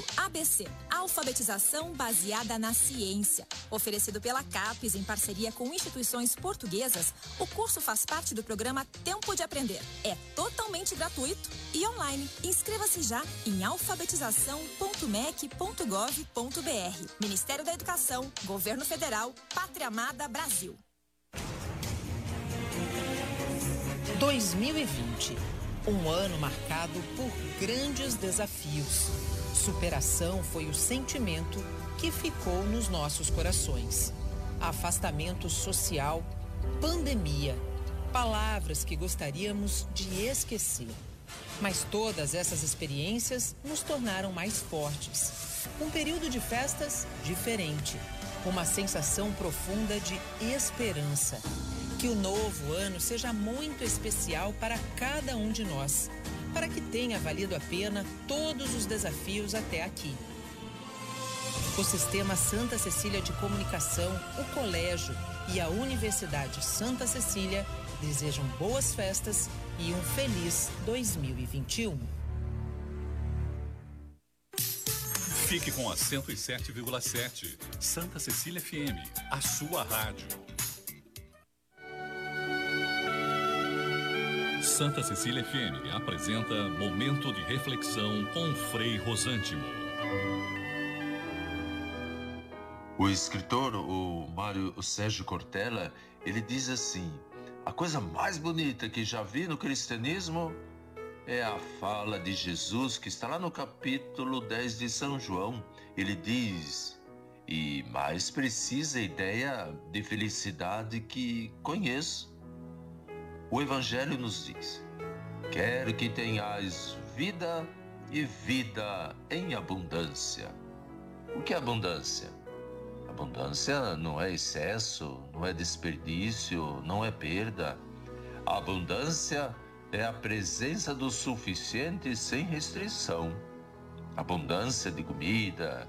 Curso ABC, alfabetização baseada na ciência. Oferecido pela CAPES em parceria com instituições portuguesas, o curso faz parte do programa Tempo de Aprender. É totalmente gratuito e online. Inscreva-se já em alfabetização.mec.gov.br. Ministério da Educação, Governo Federal, Pátria Amada Brasil. 2020, um ano marcado por grandes desafios. Superação foi o sentimento que ficou nos nossos corações. Afastamento social, pandemia, palavras que gostaríamos de esquecer. Mas todas essas experiências nos tornaram mais fortes. Um período de festas diferente, uma sensação profunda de esperança que o novo ano seja muito especial para cada um de nós, para que tenha valido a pena todos os desafios até aqui. O Sistema Santa Cecília de Comunicação, o Colégio e a Universidade Santa Cecília desejam boas festas e um feliz 2021. Fique com a 107,7. Santa Cecília FM, a sua rádio. Santa Cecília FM apresenta Momento de Reflexão com Frei Rosântimo. O escritor, o Mário Sérgio Cortella, ele diz assim: a coisa mais bonita que já vi no cristianismo é a fala de Jesus que está lá no capítulo 10 de São João. Ele diz: e mais precisa ideia de felicidade que conheço o Evangelho nos diz: Quero que tenhais vida e vida em abundância. O que é abundância? Abundância não é excesso, não é desperdício, não é perda. A abundância é a presença do suficiente sem restrição. Abundância de comida,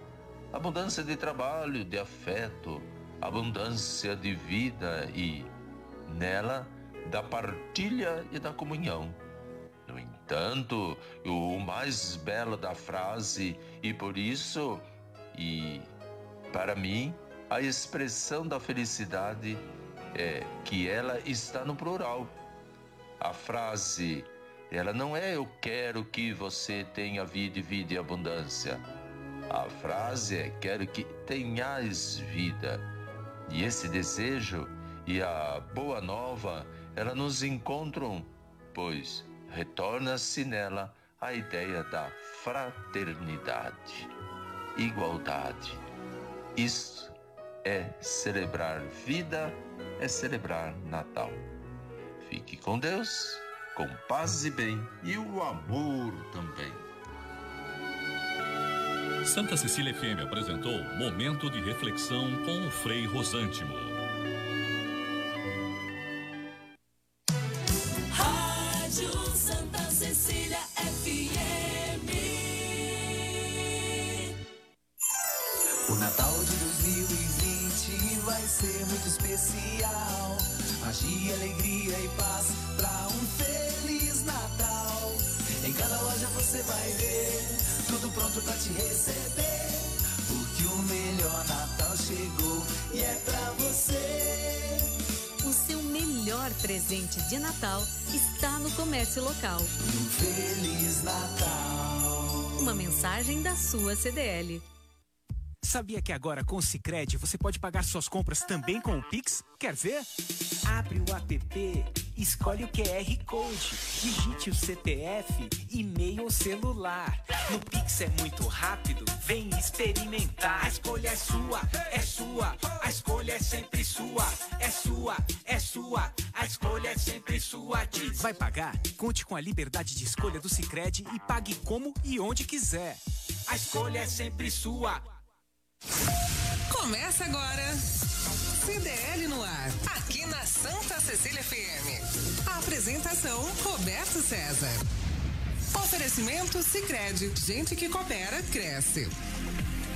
abundância de trabalho, de afeto, abundância de vida e, nela, da partilha e da comunhão. No entanto, o mais belo da frase, e por isso, e para mim, a expressão da felicidade é que ela está no plural. A frase, ela não é eu quero que você tenha vida e vida e abundância. A frase é quero que tenhais vida. E esse desejo e a boa nova ela nos encontram, pois retorna-se nela a ideia da fraternidade, igualdade. Isto é celebrar vida, é celebrar Natal. Fique com Deus, com paz e bem e o amor também. Santa Cecília FM apresentou Momento de Reflexão com o Frei Rosântimo. Melhor presente de Natal está no comércio local. Um feliz Natal. Uma mensagem da sua CDL. Sabia que agora com o Cicred você pode pagar suas compras também com o Pix? Quer ver? Abre o app, escolhe o QR Code, digite o CPF, e-mail ou celular. No Pix é muito rápido, vem experimentar. A escolha é sua, é sua, a escolha é sempre sua, é sua, é sua, a escolha é sempre sua. Diz. Vai pagar? Conte com a liberdade de escolha do Cicred e pague como e onde quiser. A escolha é sempre sua. Começa agora. CDL no ar, aqui na Santa Cecília FM. Apresentação Roberto César. Oferecimento Sicredi, gente que coopera cresce.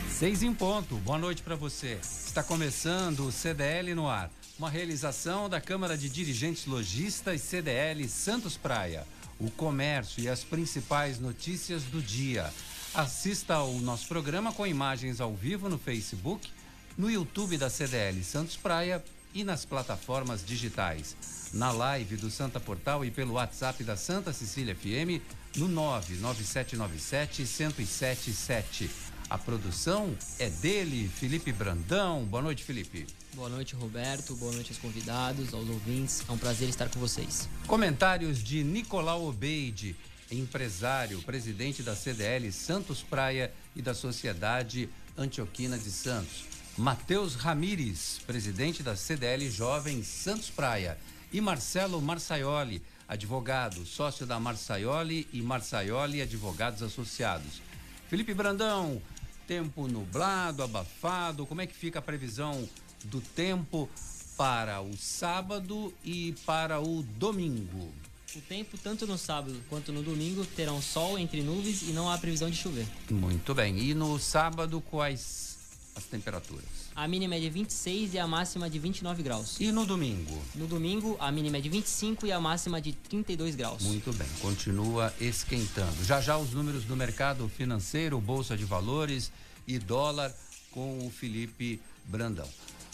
Seis em ponto. Boa noite para você. Está começando o CDL no ar, uma realização da Câmara de Dirigentes Logistas CDL Santos Praia. O comércio e as principais notícias do dia Assista ao nosso programa com imagens ao vivo no Facebook, no YouTube da CDL Santos Praia e nas plataformas digitais. Na live do Santa Portal e pelo WhatsApp da Santa Cecília FM no 99797 1077. A produção é dele, Felipe Brandão. Boa noite, Felipe. Boa noite, Roberto. Boa noite aos convidados, aos ouvintes. É um prazer estar com vocês. Comentários de Nicolau Obeide, empresário, presidente da CDL Santos Praia e da Sociedade Antioquina de Santos. Matheus Ramires, presidente da CDL Jovem Santos Praia. E Marcelo Marçaioli, advogado, sócio da Marçaioli e Marçaioli Advogados Associados. Felipe Brandão, tempo nublado, abafado, como é que fica a previsão do tempo para o sábado e para o domingo? O tempo, tanto no sábado quanto no domingo, terão sol entre nuvens e não há previsão de chover. Muito bem. E no sábado, quais as temperaturas? A mínima é de 26 e a máxima de 29 graus. E no domingo? No domingo, a mínima é de 25 e a máxima de 32 graus. Muito bem, continua esquentando. Já já os números do mercado financeiro, bolsa de valores e dólar com o Felipe Brandão.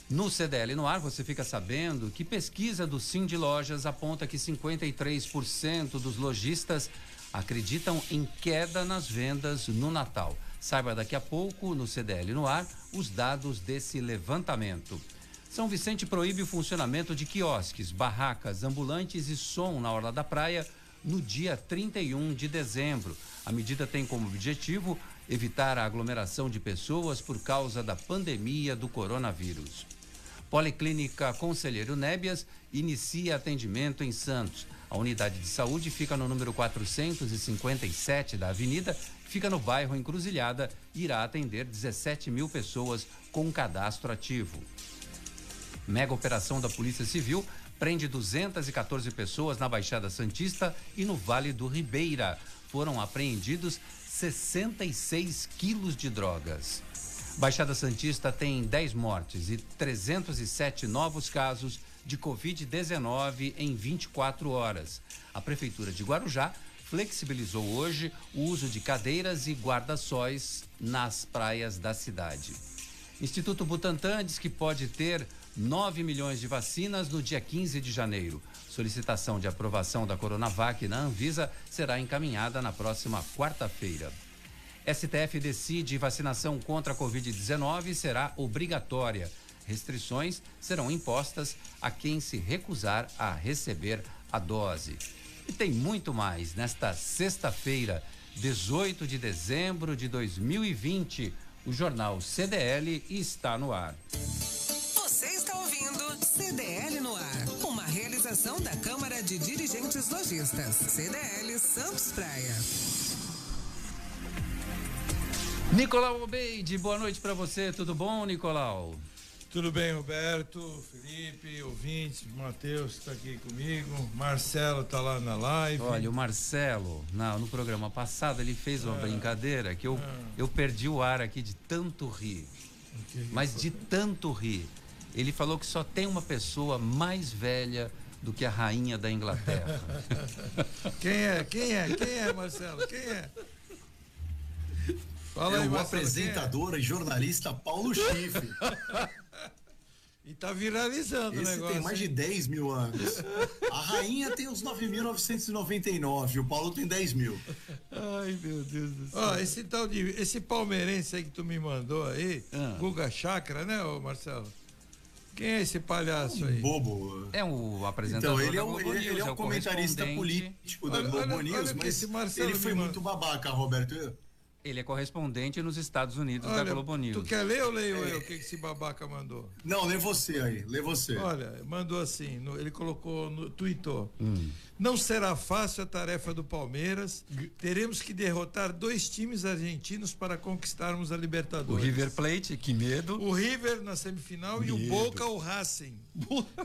No CDL no ar, você fica sabendo que pesquisa do Sim de Lojas aponta que 53% dos lojistas acreditam em queda nas vendas no Natal. Saiba daqui a pouco, no CDL no ar, os dados desse levantamento. São Vicente proíbe o funcionamento de quiosques, barracas, ambulantes e som na Orla da Praia no dia 31 de dezembro. A medida tem como objetivo evitar a aglomeração de pessoas por causa da pandemia do coronavírus. Policlínica Conselheiro Nébias inicia atendimento em Santos. A unidade de saúde fica no número 457 da avenida, fica no bairro Encruzilhada e irá atender 17 mil pessoas com cadastro ativo. Mega operação da Polícia Civil prende 214 pessoas na Baixada Santista e no Vale do Ribeira. Foram apreendidos 66 quilos de drogas. Baixada Santista tem 10 mortes e 307 novos casos de Covid-19 em 24 horas. A Prefeitura de Guarujá flexibilizou hoje o uso de cadeiras e guarda-sóis nas praias da cidade. Instituto Butantan diz que pode ter 9 milhões de vacinas no dia 15 de janeiro. Solicitação de aprovação da Coronavac na Anvisa será encaminhada na próxima quarta-feira. STF decide vacinação contra a Covid-19 será obrigatória. Restrições serão impostas a quem se recusar a receber a dose. E tem muito mais nesta sexta-feira, 18 de dezembro de 2020. O jornal CDL está no ar. Você está ouvindo CDL no ar, uma realização da Câmara de Dirigentes Lojistas, CDL Santos Praia. Nicolau Obeide, boa noite para você, tudo bom, Nicolau? Tudo bem, Roberto, Felipe, ouvintes, Matheus está aqui comigo, Marcelo está lá na live. Olha, o Marcelo, na, no programa passado, ele fez uma ah, brincadeira que eu, ah, eu perdi o ar aqui de tanto rir. Mas de tanto rir. Ele falou que só tem uma pessoa mais velha do que a rainha da Inglaterra. quem é? Quem é? Quem é, Marcelo? Quem é? Fala é aí, o apresentador é? e jornalista Paulo Chifre. E tá viralizando Esse o negócio. tem mais de 10 mil anos. A rainha tem uns 9.999, o Paulo tem 10 mil. Ai, meu Deus do céu. Ó, esse tal de. Esse palmeirense aí que tu me mandou aí, ah. Guga Chakra, né, ô Marcelo? Quem é esse palhaço aí? Bobo. É o apresentador. Então, ele é o, ele, News, ele é o, é o comentarista político da Globo olha, News, olha mas ele foi muito babaca, Roberto. Ele é correspondente nos Estados Unidos Olha, da Globo News. Tu quer ler ou leio é. eu o que esse babaca mandou? Não, lê você aí, lê você. Olha, mandou assim, no, ele colocou, no, tweetou. Hum. Não será fácil a tarefa do Palmeiras. Teremos que derrotar dois times argentinos para conquistarmos a Libertadores. O River Plate, que medo. O River na semifinal medo. e o Boca, o Racing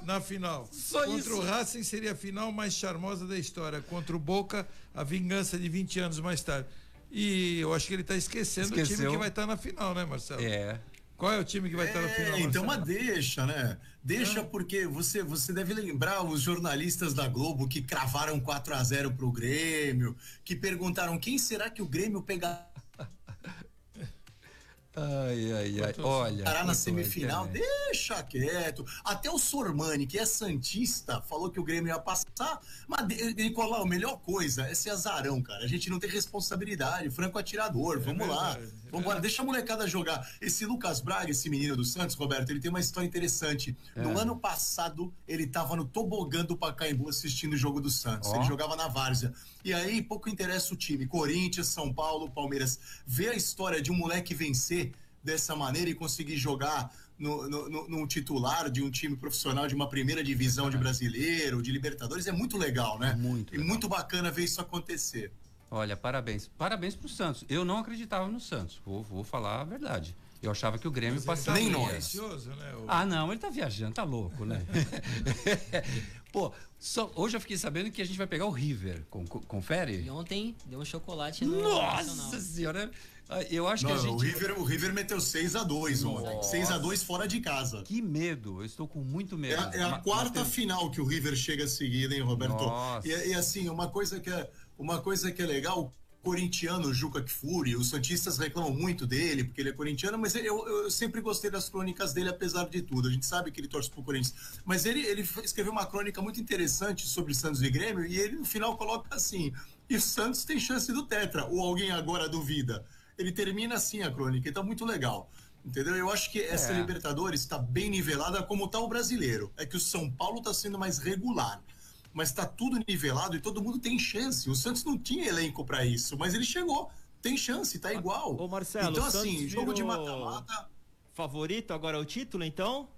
na final. Só Contra isso. o Racing seria a final mais charmosa da história. Contra o Boca, a vingança de 20 anos mais tarde. E eu acho que ele está esquecendo Esqueceu. o time que vai estar tá na final, né, Marcelo? É. Qual é o time que vai estar tá na final? Marcelo? Então, mas deixa, né? Deixa porque você, você deve lembrar os jornalistas da Globo que cravaram 4 a 0 pro Grêmio, que perguntaram quem será que o Grêmio pegar Ai, ai, ai. Olha. Parar na semifinal, deixa quieto. Até o Sormani, que é Santista, falou que o Grêmio ia passar. Mas, Nicolau, a melhor coisa é ser azarão, cara. A gente não tem responsabilidade. Franco atirador, vamos é lá. Vamos embora, deixa a molecada jogar. Esse Lucas Braga, esse menino do Santos, Roberto, ele tem uma história interessante. É. No ano passado, ele tava no tobogã do Pacaembu assistindo o jogo do Santos. Oh. Ele jogava na Várzea. E aí, pouco interessa o time. Corinthians, São Paulo, Palmeiras. Ver a história de um moleque vencer dessa maneira e conseguir jogar no, no, num titular de um time profissional de uma primeira divisão de brasileiro, de Libertadores, é muito legal, né? Muito. E muito bacana ver isso acontecer. Olha, parabéns. Parabéns pro Santos. Eu não acreditava no Santos, vou, vou falar a verdade. Eu achava que o Grêmio passaria. Nem nós. Né, o... Ah, não, ele tá viajando, tá louco, né? Pô, só, hoje eu fiquei sabendo que a gente vai pegar o River. confere? E ontem deu um chocolate no Nossa senhora! Ah, eu acho não, que a gente. O River, o River meteu 6 a 2 ontem. 6 a 2 fora de casa. Que medo, eu estou com muito medo. É, é a quarta final que o River chega a seguir, hein, Roberto? E, e, assim, uma coisa que é, uma coisa que é legal, corintiano Juca Kfouri, os santistas reclamam muito dele, porque ele é corintiano, mas eu, eu, sempre gostei das crônicas dele, apesar de tudo. A gente sabe que ele torce pro Corinthians. Mas ele, ele escreveu uma crônica muito interessante sobre Santos e Grêmio, e ele no final coloca assim: e o Santos tem chance do Tetra, ou alguém agora duvida ele termina assim a crônica, então muito legal. Entendeu? Eu acho que essa é. Libertadores está bem nivelada como está o brasileiro. É que o São Paulo está sendo mais regular. Mas está tudo nivelado e todo mundo tem chance. O Santos não tinha elenco para isso, mas ele chegou. Tem chance, tá igual. Ô Marcelo, então, assim, jogo de mata-mata. Favorito agora é o título, então?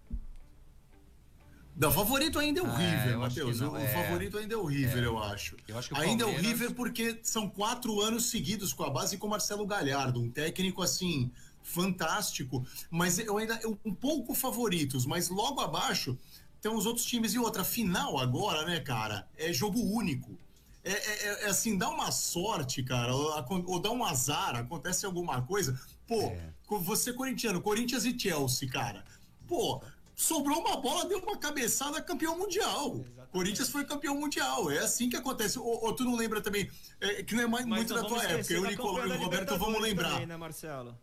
Não, o favorito ainda é o ah, River, Matheus. O, é... favorito ainda é o River, é. eu acho. Eu acho ainda Palmeiras... é o River porque são quatro anos seguidos com a base com Marcelo Galhardo, um técnico assim fantástico. Mas eu ainda eu, um pouco favoritos, mas logo abaixo tem os outros times e outra final agora, né, cara? É jogo único. É, é, é assim, dá uma sorte, cara, ou, ou, dá um azar, acontece alguma coisa. Pô, é. você corintiano, Corinthians e Chelsea, cara. Pô, sobrou uma bola, deu uma cabeçada, campeão mundial. Exatamente. Corinthians foi campeão mundial. É assim que acontece. Ou, ou tu não lembra também, é, que não é mais, muito da tua época. Eu, Nicolau e o Roberto vamos lembrar. Também, né, Marcelo?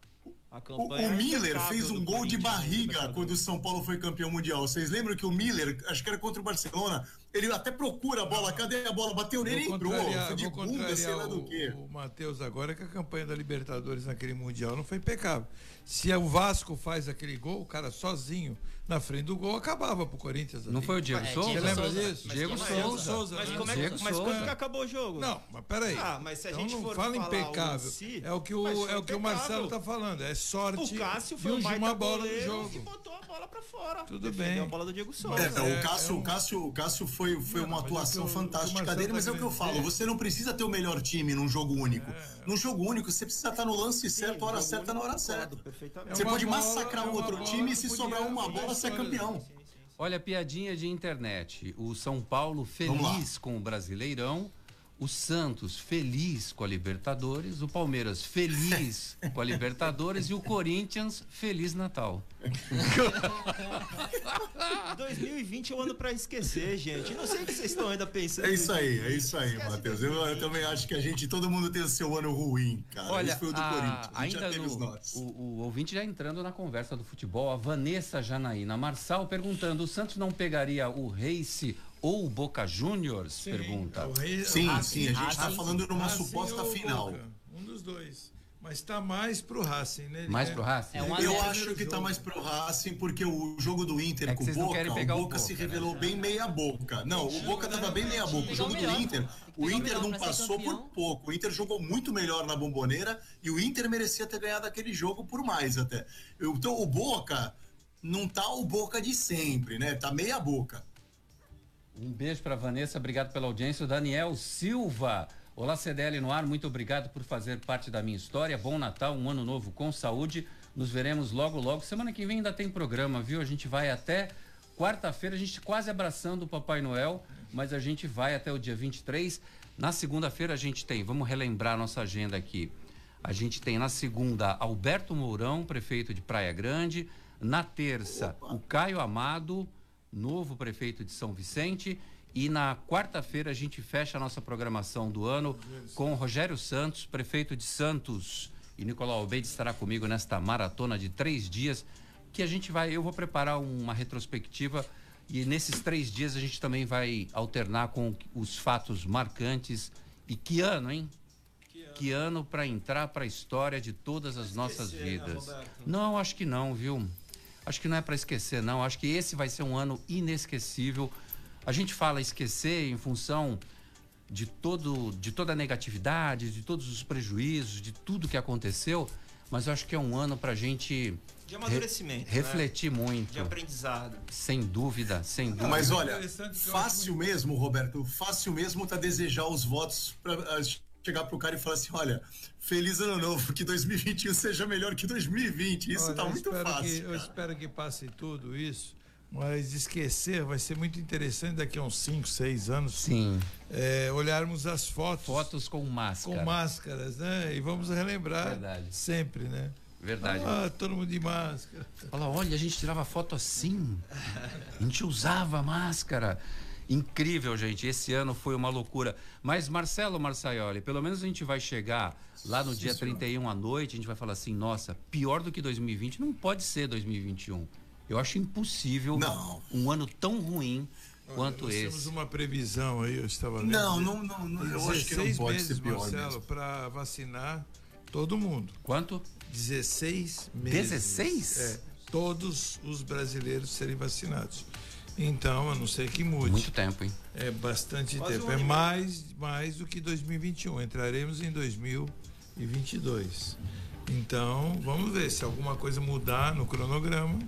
O, o, Miller fez um gol de barriga quando o São Paulo foi campeão mundial. Vocês lembram que o Miller, acho que era contra o Barcelona, ele até procura a bola, cadê a bola? Bateu nele e entrou. Foi de bunda, sei lá do quê. O, o Matheus agora que a campanha da Libertadores naquele mundial não foi impecável. Se o Vasco faz aquele gol, o cara sozinho na frente do gol, acabava pro Corinthians. Não foi o Diego Souza? Você lembra disso? Diego Souza. Souza. Mas, né? como é, Diego mas Souza. quando que acabou o jogo? Não, mas peraí. Ah, mas se a então gente não for fala impecável. Si, é o que o, é o, que o Marcelo tá falando. É sorte. O Cássio foi de uma bola no jogo. que botou a bola pra fora. Tudo bem. a bola do Diego Souza. É, é, o Cássio, o Cássio, o Cássio foi, foi não, uma atuação fantástica dele, mas é o que eu falo. Você não precisa ter o melhor time num jogo único. Num jogo único, você precisa estar no lance certo, hora certa, na hora certa. Você pode massacrar o outro time e se sobrar uma bola, é campeão. Olha, piadinha de internet. O São Paulo feliz com o Brasileirão o Santos feliz com a Libertadores, o Palmeiras feliz com a Libertadores e o Corinthians feliz Natal. 2020 é um ano para esquecer, gente. Não sei o que vocês estão ainda pensando. É isso aí, é isso aí, Matheus. Eu, eu, também acho que a gente, todo mundo tem o seu ano ruim, cara. Olha, Esse foi o do a, Corinthians. A ainda no, o, o, ouvinte já entrando na conversa do futebol, a Vanessa Janaína Marçal perguntando: o Santos não pegaria o Race ou o Boca Juniors? Pergunta. Rei, sim, sim, a gente está falando numa Racing suposta final. Boca, um dos dois. Mas está mais pro Racing, né? mais pro Racing? É um eu acho que está mais pro Racing porque o jogo do Inter é com o Boca, o Boca, Boca se revelou né? bem meia boca. Não, o Boca estava bem meia boca. O jogo do Inter, o Inter não passou por pouco. O Inter jogou muito melhor na bomboneira e o Inter merecia ter ganhado aquele jogo por mais até. Então o Boca não tá o Boca de sempre, né? Tá meia boca. Um beijo para Vanessa, obrigado pela audiência. O Daniel Silva. Olá, CDL no ar, muito obrigado por fazer parte da minha história. Bom Natal, um ano novo com saúde. Nos veremos logo, logo. Semana que vem ainda tem programa, viu? A gente vai até quarta-feira, a gente quase abraçando o Papai Noel, mas a gente vai até o dia 23. Na segunda-feira a gente tem, vamos relembrar nossa agenda aqui. A gente tem na segunda Alberto Mourão, prefeito de Praia Grande. Na terça, Opa. o Caio Amado novo prefeito de São Vicente. E na quarta-feira a gente fecha a nossa programação do ano com Rogério Santos, prefeito de Santos. E Nicolau Albeide estará comigo nesta maratona de três dias, que a gente vai, eu vou preparar uma retrospectiva e nesses três dias a gente também vai alternar com os fatos marcantes. E que ano, hein? Que ano, para entrar para a história de todas as nossas né, vidas. Né, não, acho que não, viu? Acho que não é para esquecer, não. Acho que esse vai ser um ano inesquecível. A gente fala esquecer em função de todo de toda a negatividade, de todos os prejuízos, de tudo que aconteceu, mas eu acho que é um ano para a gente de amadurecimento, re, refletir né? muito, de aprendizado. Sem dúvida, sem dúvida. Mas olha, fácil mesmo, Roberto, fácil mesmo tá desejar os votos para chegar pro cara e falar assim, olha, feliz ano novo, que 2021 seja melhor que 2020. Isso olha, tá muito fácil. Que, eu espero que passe tudo isso mas esquecer vai ser muito interessante daqui a uns 5, 6 anos. Sim. É, olharmos as fotos. Fotos com máscara. Com máscaras, né? E vamos relembrar Verdade. sempre, né? Verdade. Ah, todo mundo de máscara. Fala, olha, a gente tirava foto assim. A gente usava máscara. Incrível, gente. Esse ano foi uma loucura. Mas, Marcelo Marçaioli, pelo menos a gente vai chegar lá no Sim, dia 31 à noite, a gente vai falar assim: nossa, pior do que 2020 não pode ser 2021. Eu acho impossível não. um ano tão ruim quanto nós esse. Temos uma previsão aí, eu estava lendo. Não, não, não, não eu acho que não pode meses, ser pior Marcelo, para vacinar todo mundo. Quanto? 16 meses. 16? É, todos os brasileiros serem vacinados. Então, a não ser que mude. Muito tempo, hein? É bastante Quase tempo. Um é mais, mais do que 2021. Entraremos em 2022. Então, vamos ver se alguma coisa mudar no cronograma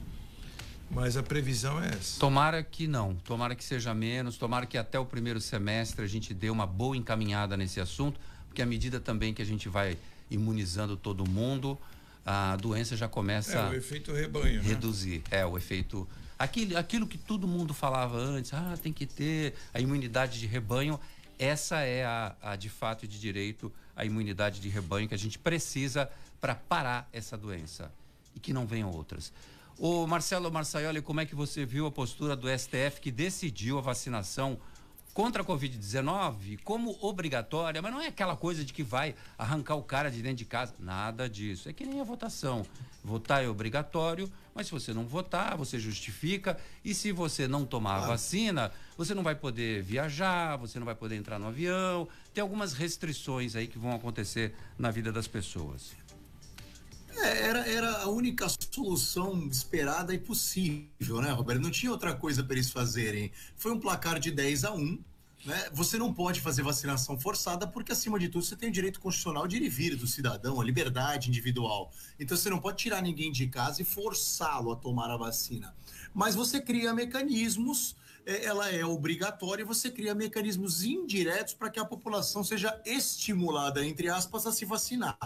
mas a previsão é essa. Tomara que não, tomara que seja menos, tomara que até o primeiro semestre a gente dê uma boa encaminhada nesse assunto, porque à medida também que a gente vai imunizando todo mundo, a doença já começa é, o efeito rebanho, a né? reduzir. Né? É, o efeito. Aquilo, aquilo que todo mundo falava antes, ah, tem que ter a imunidade de rebanho. Essa é a, a de fato e de direito a imunidade de rebanho que a gente precisa para parar essa doença e que não venham outras. O Marcelo Marçaioli, como é que você viu a postura do STF que decidiu a vacinação contra a Covid-19 como obrigatória, mas não é aquela coisa de que vai arrancar o cara de dentro de casa. Nada disso. É que nem a votação. Votar é obrigatório, mas se você não votar, você justifica. E se você não tomar a vacina, você não vai poder viajar, você não vai poder entrar no avião. Tem algumas restrições aí que vão acontecer na vida das pessoas. É, era, era a única solução esperada e possível, né, Roberto? Não tinha outra coisa para eles fazerem. Foi um placar de 10 a 1. Né? Você não pode fazer vacinação forçada porque, acima de tudo, você tem o direito constitucional de ir e vir do cidadão, a liberdade individual. Então, você não pode tirar ninguém de casa e forçá-lo a tomar a vacina. Mas você cria mecanismos, é, ela é obrigatória, você cria mecanismos indiretos para que a população seja estimulada, entre aspas, a se vacinar.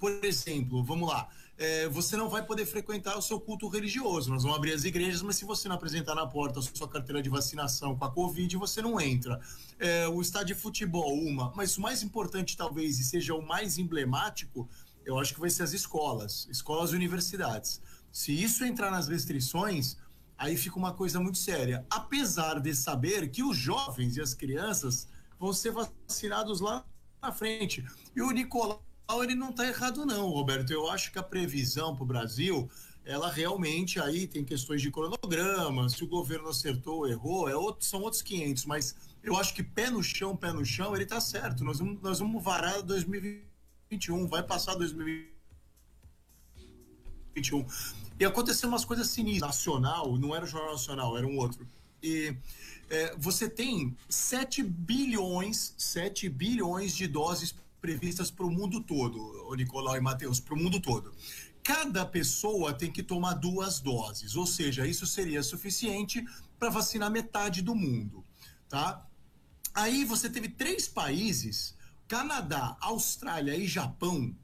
Por exemplo, vamos lá, é, você não vai poder frequentar o seu culto religioso. Nós vamos abrir as igrejas, mas se você não apresentar na porta a sua carteira de vacinação com a Covid, você não entra. É, o estádio de futebol, uma. Mas o mais importante, talvez, e seja o mais emblemático, eu acho que vai ser as escolas, escolas e universidades. Se isso entrar nas restrições, aí fica uma coisa muito séria. Apesar de saber que os jovens e as crianças vão ser vacinados lá na frente. E o Nicolau ele não está errado não, Roberto. Eu acho que a previsão para o Brasil, ela realmente aí tem questões de cronograma, se o governo acertou ou errou, é outro, são outros 500, mas eu acho que pé no chão, pé no chão, ele está certo. Nós vamos, nós vamos varar 2021, vai passar 2021. E aconteceu umas coisas sinistras. Nacional, não era o Jornal Nacional, era um outro. E é, você tem 7 bilhões, 7 bilhões de doses previstas para o mundo todo, o Nicolau e Matheus, para o mundo todo. Cada pessoa tem que tomar duas doses, ou seja, isso seria suficiente para vacinar metade do mundo, tá? Aí você teve três países, Canadá, Austrália e Japão,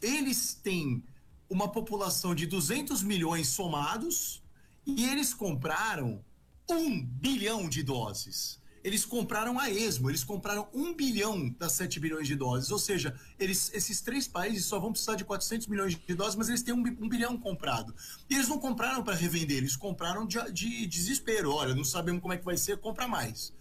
eles têm uma população de 200 milhões somados e eles compraram um bilhão de doses eles compraram a esmo, eles compraram um bilhão das 7 bilhões de doses, ou seja, eles, esses três países só vão precisar de 400 milhões de doses, mas eles têm um, um bilhão comprado. E eles não compraram para revender, eles compraram de, de, desespero, olha, não sabemos como é que vai ser, compra mais.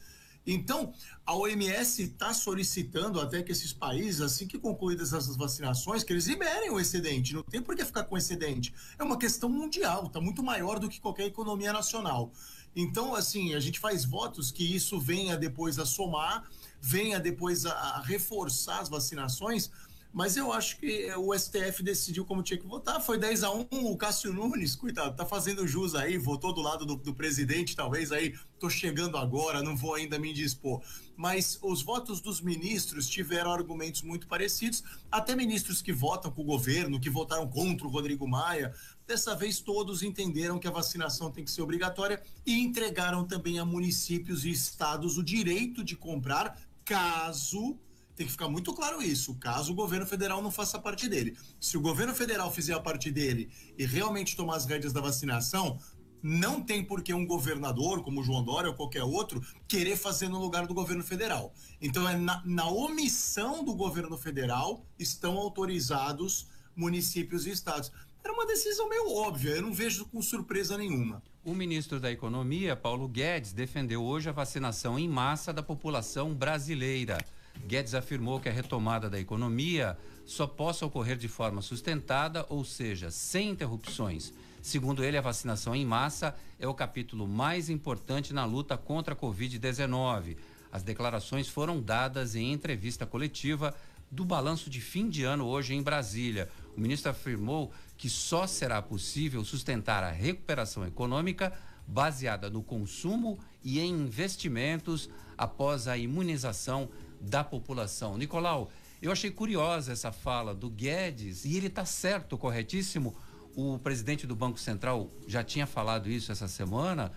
Então, a OMS está solicitando até que esses países, assim que concluídas essas vacinações, que eles liberem o excedente. Não tem por que ficar com excedente. É uma questão mundial, está muito maior do que qualquer economia nacional. Então, assim, a gente faz votos que isso venha depois a somar, venha depois a, a reforçar as vacinações, mas eu acho que o STF decidiu como tinha que votar. Foi 10 a 1 o Cássio Nunes, coitado, tá fazendo jus aí, votou do lado do, do presidente, talvez aí, tô chegando agora, não vou ainda me dispor. Mas os votos dos ministros tiveram argumentos muito parecidos, até ministros que votam com o governo, que votaram contra o Rodrigo Maia. Dessa vez, todos entenderam que a vacinação tem que ser obrigatória e entregaram também a municípios e estados o direito de comprar, caso tem que ficar muito claro isso, caso o governo federal não faça parte dele. Se o governo federal fizer a parte dele e realmente tomar as rédeas da vacinação, não tem por que um governador, como João Dória ou qualquer outro, querer fazer no lugar do governo federal. Então, é na, na omissão do governo federal estão autorizados municípios e estados. Era uma decisão meio óbvia, eu não vejo com surpresa nenhuma. O ministro da Economia, Paulo Guedes, defendeu hoje a vacinação em massa da população brasileira. Guedes afirmou que a retomada da economia só possa ocorrer de forma sustentada, ou seja, sem interrupções. Segundo ele, a vacinação em massa é o capítulo mais importante na luta contra a Covid-19. As declarações foram dadas em entrevista coletiva do balanço de fim de ano hoje em Brasília. O ministro afirmou que só será possível sustentar a recuperação econômica baseada no consumo e em investimentos após a imunização da população. Nicolau, eu achei curiosa essa fala do Guedes e ele está certo, corretíssimo. O presidente do Banco Central já tinha falado isso essa semana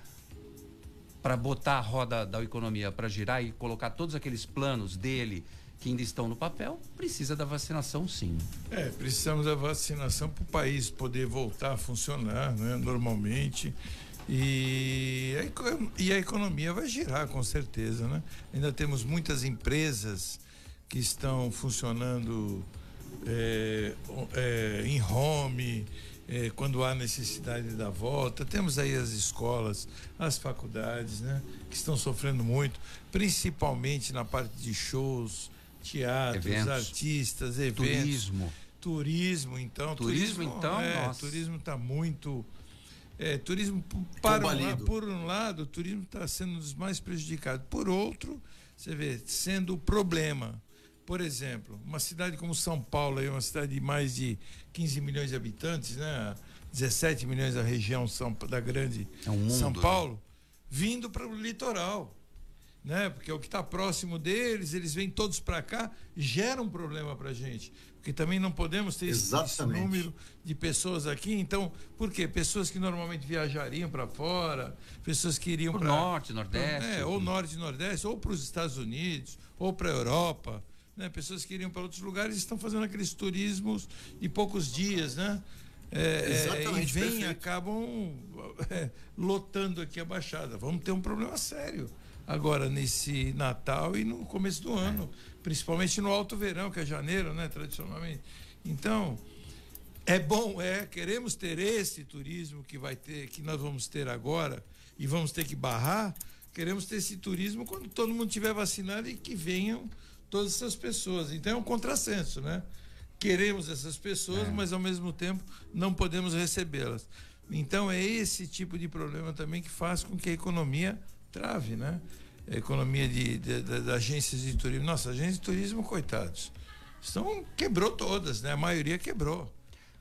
para botar a roda da economia para girar e colocar todos aqueles planos dele que ainda estão no papel, precisa da vacinação sim. É, precisamos da vacinação para o país poder voltar a funcionar né, normalmente. E a, e a economia vai girar com certeza, né? Ainda temos muitas empresas que estão funcionando é, é, em home, é, quando há necessidade da volta. Temos aí as escolas, as faculdades, né? Que estão sofrendo muito, principalmente na parte de shows, teatros, eventos. artistas, eventos. Turismo. Turismo, então. Turismo, turismo então, é, nossa. turismo está muito é, turismo para um, por um lado, o turismo está sendo um dos mais prejudicados. Por outro, você vê, sendo o problema. Por exemplo, uma cidade como São Paulo, é uma cidade de mais de 15 milhões de habitantes, né? 17 milhões da região São, da grande é um mundo, São né? Paulo, né? vindo para o litoral. Né? Porque é o que está próximo deles, eles vêm todos para cá, gera um problema para a gente porque também não podemos ter esse, esse, número de pessoas aqui. Então, por quê? Pessoas que normalmente viajariam para fora, pessoas que iriam para norte, nordeste, é, ou norte, nordeste, ou para os Estados Unidos, ou para a Europa, né? Pessoas que iriam para outros lugares estão fazendo aqueles turismos de poucos dias, né? É, Exatamente, é, e vêm acabam é, lotando aqui a Baixada. Vamos ter um problema sério agora nesse Natal e no começo do ano principalmente no alto verão, que é janeiro, né, tradicionalmente. Então, é bom, é, queremos ter esse turismo que vai ter, que nós vamos ter agora e vamos ter que barrar, queremos ter esse turismo quando todo mundo tiver vacinado e que venham todas essas pessoas. Então é um contrassenso, né? Queremos essas pessoas, é. mas ao mesmo tempo não podemos recebê-las. Então é esse tipo de problema também que faz com que a economia trave, né? economia de, de, de, de, agências de turismo. Nossa, agências de turismo, coitados. Estão, quebrou todas, né? A maioria quebrou.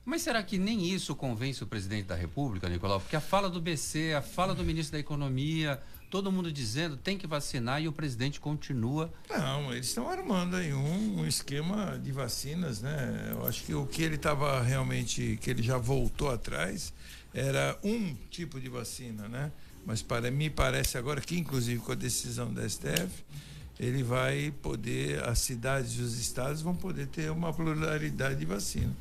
Mas será que nem isso convence o presidente da República, Nicolau? Porque a fala do BC, a fala do ministro da Economia, todo mundo dizendo tem que vacinar e o presidente continua. Não, eles estão armando aí um, um, esquema de vacinas, né? Eu acho que o que ele estava realmente, que ele já voltou atrás, era um tipo de vacina, né? Mas para mim parece agora que, inclusive com a decisão da STF, ele vai poder, as cidades e os estados vão poder ter uma pluralidade de vacina.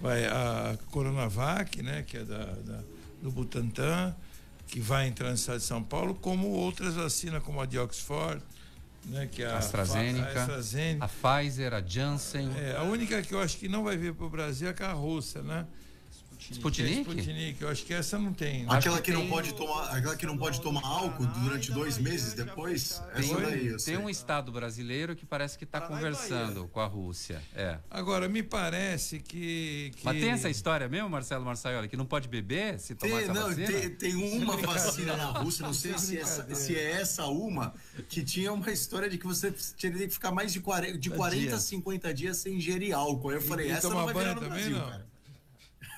Vai a Coronavac, né, que é da, da do Butantan, que vai entrar no estado de São Paulo, como outras vacinas, como a de Oxford, né, que é a AstraZeneca, a, AstraZeneca, a Pfizer, a Janssen. É, a única que eu acho que não vai vir para o Brasil é a russa, né? Sputnik? Sputnik, eu acho que essa não tem. Né? Aquela que, que não pode tomar, aquela que não pode tomar álcool durante dois meses depois. Tem, daí, tem um estado brasileiro que parece que está conversando com a Rússia. É. Agora me parece que, que, Mas tem essa história mesmo, Marcelo Marçaioli, que não pode beber se tomar tem, essa não, vacina? Tem, tem uma vacina na Rússia, não sei se, essa, se é essa uma que tinha uma história de que você teria que ficar mais de 40, de 40 a 50 dias sem ingerir álcool. Aí eu falei, e essa não vai virar no também, Brasil, não. cara.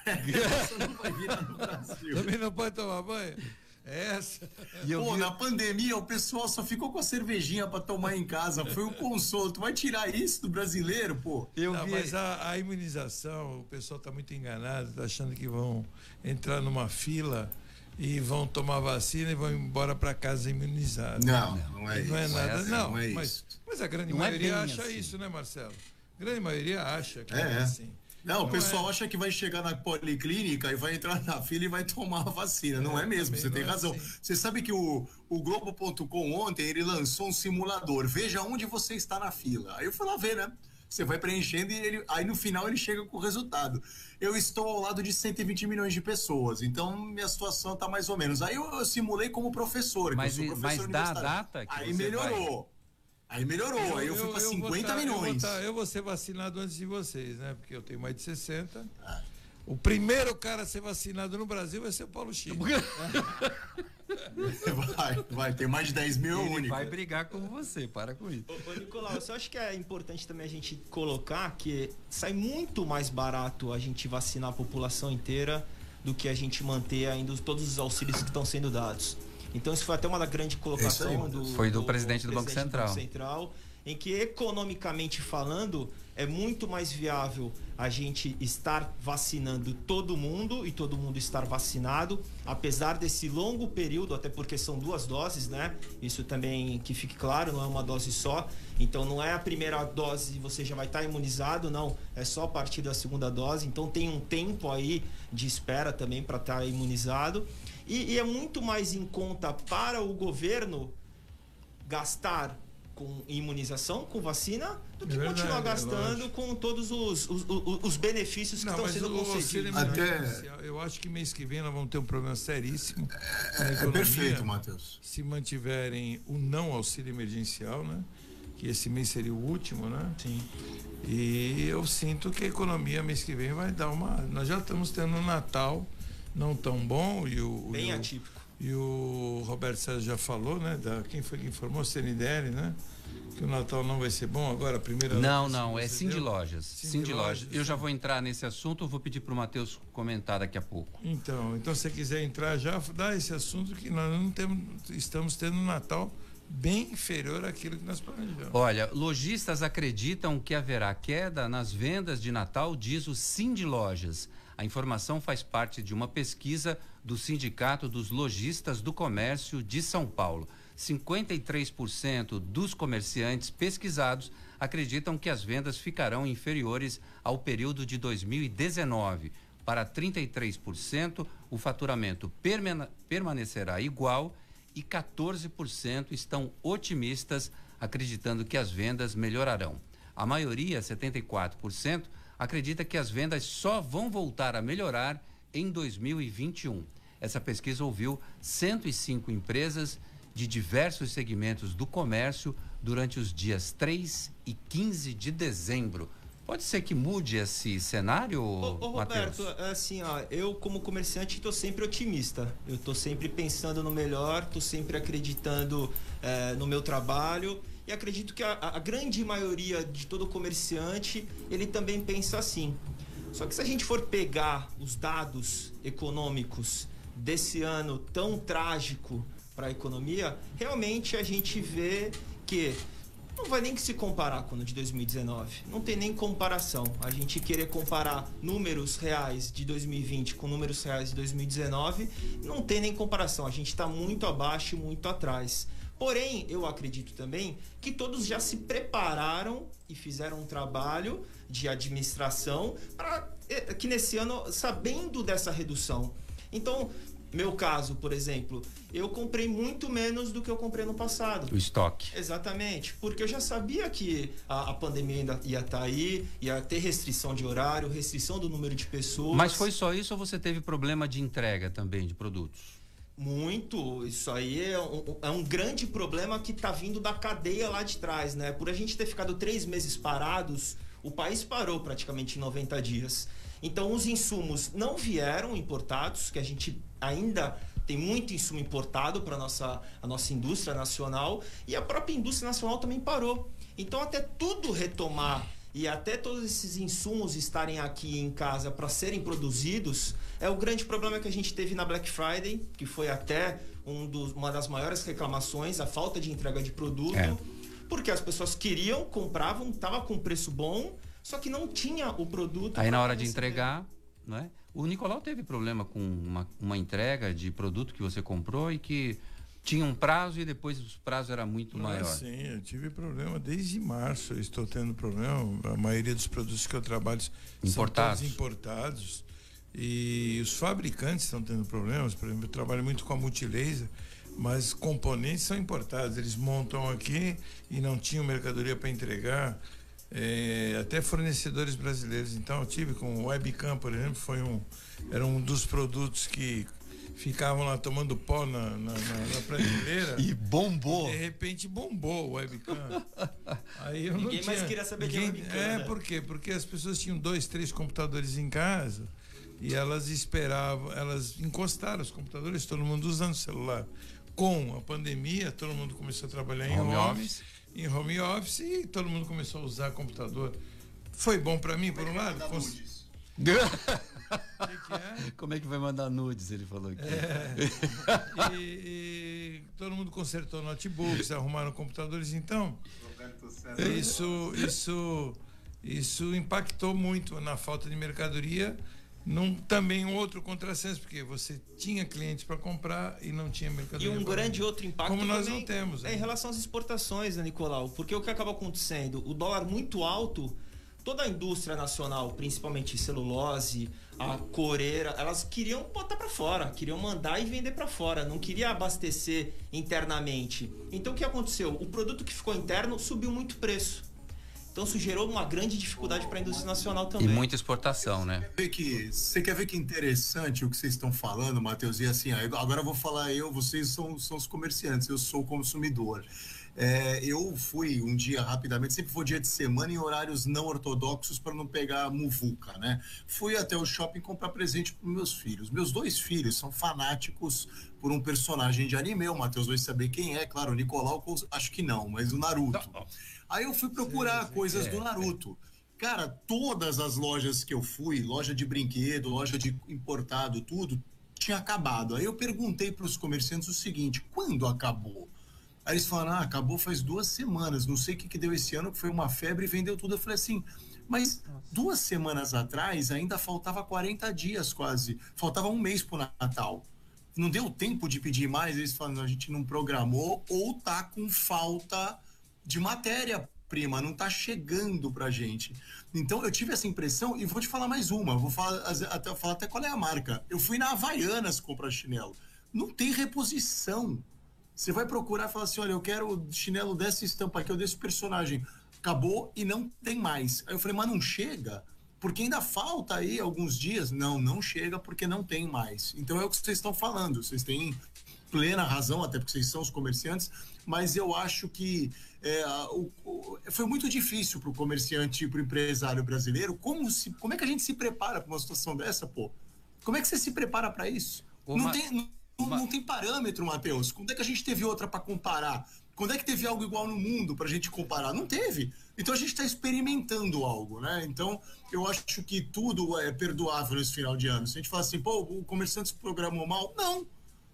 Essa não vai virar no Brasil. Também não pode tomar banho? É essa. Pô, vi... na pandemia o pessoal só ficou com a cervejinha para tomar em casa. Foi o consolo. Tu vai tirar isso do brasileiro, pô? Eu não, vi... Mas a, a, imunização, o pessoal tá muito enganado, tá achando que vão entrar numa fila e vão tomar vacina e vão embora para casa imunizados. Não, não é não é isso. Nada, não, é não, não é mas, mas, a grande não é maioria é acha assim. isso, né, Marcelo? A grande maioria acha que é, é assim. Não, o pessoal é. acha que vai chegar na policlínica e vai entrar na fila e vai tomar a vacina. Não é, é mesmo, você tem razão. Assim. Você sabe que o, o Globo.com ontem ele lançou um simulador. Veja onde você está na fila. Aí eu fui lá ver, né? Você vai preenchendo e ele, aí no final ele chega com o resultado. Eu estou ao lado de 120 milhões de pessoas, então minha situação está mais ou menos. Aí eu, eu simulei como professor. Mas, professor mas dá a data? aí melhorou. Vai... Aí melhorou, eu, aí eu, fui para 50 tá, milhões. Eu vou, tá, eu vou, ser vacinado antes de vocês, né? Porque eu tenho mais de 60. Ah. O primeiro cara a ser vacinado no Brasil vai ser o Paulo Chico. vai, vai, tem mais de 10 mil Ele único. vai brigar com você, para com isso. Ô, ô Nicolau, eu só acho que é importante também a gente colocar que sai muito mais barato a gente vacinar a população inteira do que a gente manter ainda todos os auxílios que estão sendo dados. Então isso foi até uma grande colocação do foi do, do presidente do, do Banco Central. Banco Central, em que economicamente falando é muito mais viável a gente estar vacinando todo mundo e todo mundo estar vacinado, apesar desse longo período, até porque são duas doses, né? Isso também que fique claro, não é uma dose só. Então não é a primeira dose e você já vai estar imunizado, não. É só a partir da segunda dose. Então tem um tempo aí de espera também para estar imunizado. E, e é muito mais em conta para o governo gastar com imunização, com vacina, do que é verdade, continuar é gastando é com todos os, os, os, os benefícios que não, estão sendo concedidos. Até... Eu acho que mês que vem nós vamos ter um problema seríssimo. É, é perfeito, Matheus. Se mantiverem o não auxílio emergencial, né? Que esse mês seria o último, né? Sim. E eu sinto que a economia mês que vem vai dar uma. Nós já estamos tendo um Natal não tão bom e o. Bem e o, atípico. E o Roberto César já falou, né? Da, quem foi que informou? CNDL, né? Que o Natal não vai ser bom agora, a primeira. Não, não, é Sim de Lojas. Sim de Lojas. Eu já vou entrar nesse assunto, vou pedir para o Matheus comentar daqui a pouco. Então, então se você quiser entrar já, dá esse assunto que nós não temos, estamos tendo um Natal bem inferior àquilo que nós planejamos. Olha, lojistas acreditam que haverá queda nas vendas de Natal, diz o Sim de Lojas. A informação faz parte de uma pesquisa do Sindicato dos Lojistas do Comércio de São Paulo. 53% dos comerciantes pesquisados acreditam que as vendas ficarão inferiores ao período de 2019. Para 33%, o faturamento permanecerá igual e 14% estão otimistas, acreditando que as vendas melhorarão. A maioria, 74%, acredita que as vendas só vão voltar a melhorar em 2021. Essa pesquisa ouviu 105 empresas de diversos segmentos do comércio durante os dias 3 e 15 de dezembro. Pode ser que mude esse cenário, ô, ô Roberto, é assim, ó, eu como comerciante estou sempre otimista. Eu estou sempre pensando no melhor, estou sempre acreditando é, no meu trabalho e acredito que a, a grande maioria de todo comerciante, ele também pensa assim. Só que se a gente for pegar os dados econômicos desse ano tão trágico para a economia, realmente a gente vê que não vai nem que se comparar com o de 2019. Não tem nem comparação. A gente querer comparar números reais de 2020 com números reais de 2019, não tem nem comparação. A gente está muito abaixo e muito atrás. Porém, eu acredito também que todos já se prepararam e fizeram um trabalho de administração para eh, que nesse ano, sabendo dessa redução. Então, Meu caso, por exemplo, eu comprei muito menos do que eu comprei no passado. O estoque. Exatamente, porque eu já sabia que a, a pandemia ainda ia estar tá aí, ia ter restrição de horário, restrição do número de pessoas. Mas foi só isso ou você teve problema de entrega também de produtos? Muito. Isso aí é um, é um grande problema que está vindo da cadeia lá de trás, né? Por a gente ter ficado três meses parados, o país parou praticamente em 90 dias. Então, os insumos não vieram importados, que a gente ainda tem muito insumo importado para nossa, a nossa indústria nacional, e a própria indústria nacional também parou. Então, até tudo retomar e até todos esses insumos estarem aqui em casa para serem produzidos, é o grande problema que a gente teve na Black Friday, que foi até um dos, uma das maiores reclamações, a falta de entrega de produto, é. porque as pessoas queriam, compravam, estava com preço bom, só que não tinha o produto. Aí na hora de entregar, não é? O Nicolau teve problema com uma, uma entrega de produto que você comprou e que tinha um prazo e depois o prazo era muito ah, maior. Sim, eu tive problema desde março. Eu estou tendo problema. A maioria dos produtos que eu trabalho importados. são importados. E os fabricantes estão tendo problemas. Por exemplo, eu trabalho muito com a Multilaser, mas componentes são importados. Eles montam aqui e não tinham mercadoria para entregar. É, até fornecedores brasileiros. Então, eu tive com o webcam, por exemplo, foi um, era um dos produtos que ficavam lá tomando pó na, na, na, na prateleira. E bombou. De repente bombou o webcam. Aí eu Ninguém mais queria saber Ninguém, de webcam. É, né? por quê? Porque as pessoas tinham dois, três computadores em casa e elas esperavam, elas encostaram os computadores, todo mundo usando celular. Com a pandemia, todo mundo começou a trabalhar em home, home office. Em home office e todo mundo começou a usar computador. Foi bom para mim, por um lado. Cons... que, que é? Como é que vai mandar nudes? Ele falou aqui. É, e, e, todo mundo consertou notebooks, arrumaram computadores. Então, isso, isso, isso impactou muito na falta de mercadoria. Num, também um outro contrassenso, porque você tinha clientes para comprar e não tinha mercadoria. E um grande outro impacto como nós não temos. É em relação às exportações, né, Nicolau? Porque o que acaba acontecendo? O dólar muito alto toda a indústria nacional, principalmente celulose, a coreira, elas queriam botar para fora, queriam mandar e vender para fora, não queria abastecer internamente. Então o que aconteceu? O produto que ficou interno subiu muito preço. Então isso gerou uma grande dificuldade para a indústria nacional também. E muita exportação, né? Você quer, ver que, você quer ver que interessante o que vocês estão falando, Matheus? E assim, agora eu vou falar eu, vocês são, são os comerciantes, eu sou o consumidor. É, eu fui um dia rapidamente, sempre vou dia de semana em horários não ortodoxos para não pegar muvuca, né? Fui até o shopping comprar presente para meus filhos. Meus dois filhos são fanáticos por um personagem de anime. O Matheus vai saber quem é, claro, o Nicolau, acho que não, mas o Naruto. Aí eu fui procurar sim, coisas é, do Naruto. Cara, todas as lojas que eu fui, loja de brinquedo, loja de importado, tudo, tinha acabado. Aí eu perguntei para os comerciantes o seguinte: quando acabou? Aí eles falaram, ah, acabou faz duas semanas, não sei o que, que deu esse ano, que foi uma febre e vendeu tudo. Eu falei assim, mas duas semanas atrás ainda faltava 40 dias quase, faltava um mês pro Natal. Não deu tempo de pedir mais, eles falaram, a gente não programou ou tá com falta de matéria prima, não tá chegando pra gente. Então eu tive essa impressão e vou te falar mais uma, vou falar até, falar até qual é a marca. Eu fui na Havaianas comprar chinelo. Não tem reposição. Você vai procurar e falar assim: olha, eu quero chinelo dessa estampa aqui, ou desse personagem. Acabou e não tem mais. Aí eu falei, mas não chega? Porque ainda falta aí alguns dias. Não, não chega porque não tem mais. Então é o que vocês estão falando. Vocês têm plena razão, até porque vocês são os comerciantes, mas eu acho que é, o, o, foi muito difícil para o comerciante e para o empresário brasileiro. Como, se, como é que a gente se prepara para uma situação dessa, pô? Como é que você se prepara para isso? Uma... Não tem. Não, uma... não tem parâmetro, Matheus. Quando é que a gente teve outra para comparar? Quando é que teve algo igual no mundo para a gente comparar? Não teve. Então a gente está experimentando algo, né? Então eu acho que tudo é perdoável nesse final de ano. Se a gente fala assim, pô, o comerciante se programou mal, não.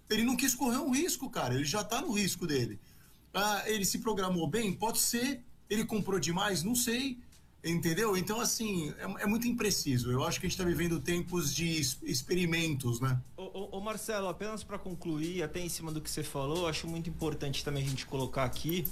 Ele não quis correr um risco, cara. Ele já está no risco dele. Ah, ele se programou bem? Pode ser. Ele comprou demais? Não sei. Entendeu? Então, assim, é, é, muito impreciso. Eu acho que a gente está vivendo tempos de experimentos, né? Ô, ô, Ô, Marcelo, apenas para concluir, até em cima do que você falou, acho muito importante também a gente colocar aqui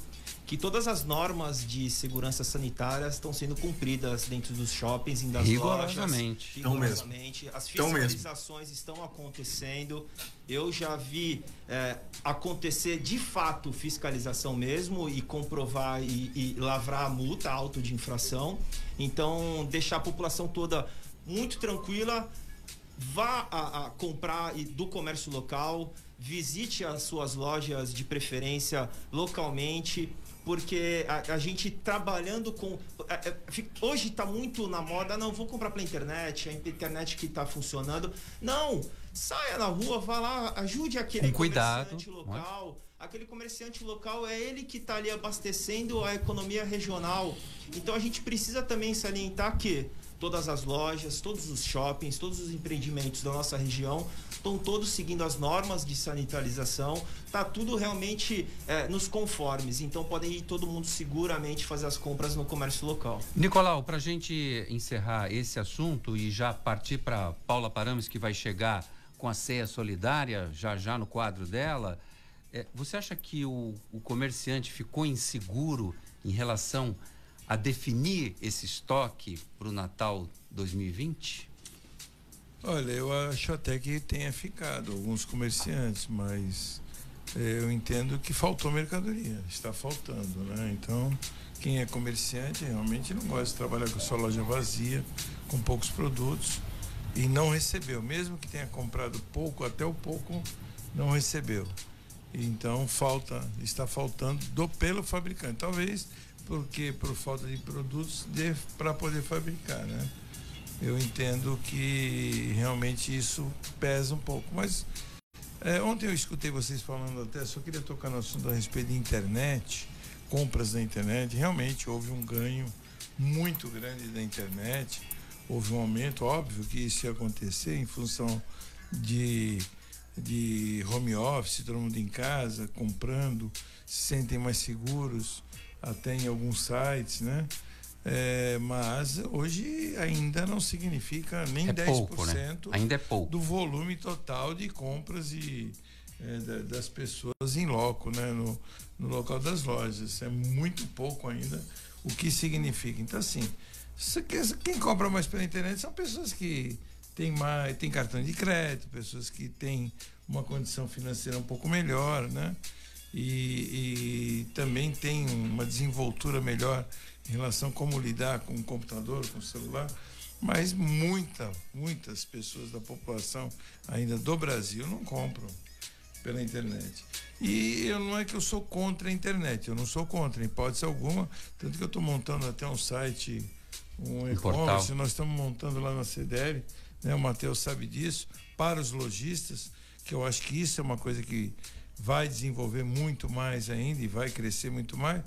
que todas as normas de segurança sanitária estão sendo cumpridas dentro dos shoppings e das rigorosamente. lojas. Rigorosamente. As fiscalizações estão acontecendo. Eu já vi é, acontecer de fato fiscalização mesmo e comprovar e, e lavrar a multa auto de infração. Então, deixar a população toda muito tranquila, vá a, a comprar do comércio local, visite as suas lojas de preferência localmente, porque a, a gente trabalhando com. hoje está muito na moda, não, vou comprar pela internet, a internet que está funcionando. Não! Saia na rua, vá lá, ajude aquele com cuidado. comerciante local. Aquele comerciante local é ele que está ali abastecendo a economia regional. Então a gente precisa também salientar que todas as lojas, todos os shoppings, todos os empreendimentos da nossa região estão todos seguindo as normas de sanitarização, tá tudo realmente é, nos conformes, então podem ir todo mundo seguramente fazer as compras no comércio local. Nicolau, para a gente encerrar esse assunto e já partir para Paula Parames, que vai chegar com a ceia solidária já já no quadro dela, é, você acha que o, o comerciante ficou inseguro em relação a definir esse estoque para o Natal 2020? Olha, eu acho até que tenha ficado alguns comerciantes, mas é, eu entendo que faltou mercadoria, está faltando, né? Então, quem é comerciante realmente não gosta de trabalhar com sua loja vazia, com poucos produtos e não recebeu, mesmo que tenha comprado pouco, até o pouco não recebeu. Então falta, está faltando do pelo fabricante. Talvez porque por falta de produtos para poder fabricar, né? Eu entendo que realmente isso pesa um pouco, mas é, ontem eu escutei vocês falando até, só queria tocar no assunto a respeito de internet, compras na internet, realmente houve um ganho muito grande da internet, houve um aumento, óbvio que isso ia acontecer em função de, de home office, todo mundo em casa, comprando, se sentem mais seguros, até em alguns sites, né? É, mas hoje ainda não significa nem é 10% pouco, né? ainda é pouco. do volume total de compras e, é, das pessoas em loco, né? No, no, local das lojas. É muito pouco ainda o que significa. Então, assim, quem compra mais pela internet são pessoas que têm mais, têm cartão de crédito, pessoas que têm uma condição financeira um pouco melhor, né? e, e também tem uma desenvoltura melhor em relação a como lidar com o computador, com o celular, mas muita, muitas pessoas da população ainda do Brasil não compram pela internet. E eu não é que eu sou contra a internet, eu não sou contra, em hipótese alguma, tanto que eu estou montando até um site, um e-commerce, nós estamos montando lá na CDL, né? O Matheus sabe disso, para os lojistas, que eu acho que isso é uma coisa que vai desenvolver muito mais ainda e vai crescer muito mais.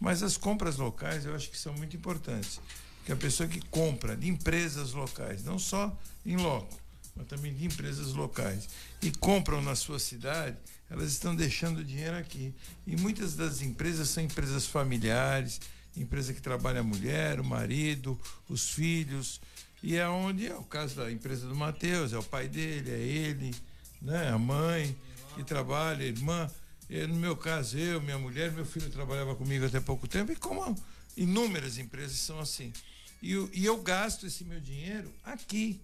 Mas as compras locais eu acho que são muito importantes. Que a pessoa que compra de empresas locais, não só em loco, mas também de empresas locais, e compram na sua cidade, elas estão deixando dinheiro aqui. E muitas das empresas são empresas familiares, empresa que trabalha a mulher, o marido, os filhos. E é onde é o caso da empresa do Matheus, é o pai dele, é ele, né, a mãe que trabalha, irmã. No meu caso, eu, minha mulher, meu filho trabalhava comigo até pouco tempo, e como inúmeras empresas são assim. E, e eu gasto esse meu dinheiro aqui.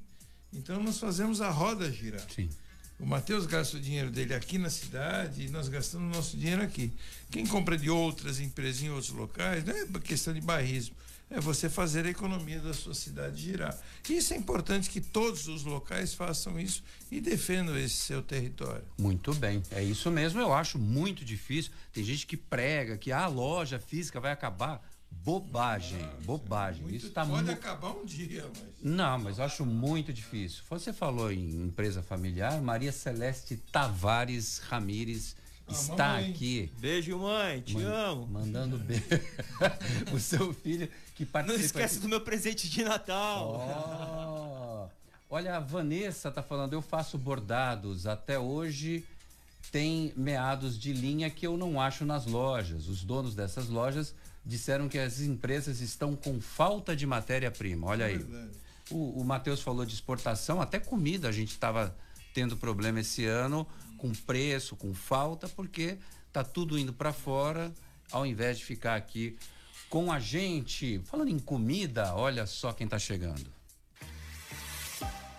Então nós fazemos a roda girar. Sim. O Matheus gasta o dinheiro dele aqui na cidade e nós gastamos o nosso dinheiro aqui. Quem compra de outras empresas em outros locais, não é questão de barrismo é você fazer a economia da sua cidade girar. Isso é importante que todos os locais façam isso e defendam esse seu território. Muito bem, é isso mesmo. Eu acho muito difícil. Tem gente que prega que a loja física vai acabar. Bobagem, ah, bobagem. Muito, isso tá pode mu... acabar um dia, mas. Não, mas eu acho muito difícil. Você falou em empresa familiar, Maria Celeste Tavares Ramires está mamãe. aqui. Beijo, mãe, te amo. Mandando beijo. o seu filho que participa. Não esquece aqui. do meu presente de Natal. Oh. Olha, a Vanessa está falando, eu faço bordados. Até hoje tem meados de linha que eu não acho nas lojas. Os donos dessas lojas disseram que as empresas estão com falta de matéria-prima. Olha aí. O, o Matheus falou de exportação, até comida a gente estava tendo problema esse ano com preço, com falta, porque tá tudo indo para fora, ao invés de ficar aqui com a gente. Falando em comida, olha só quem tá chegando.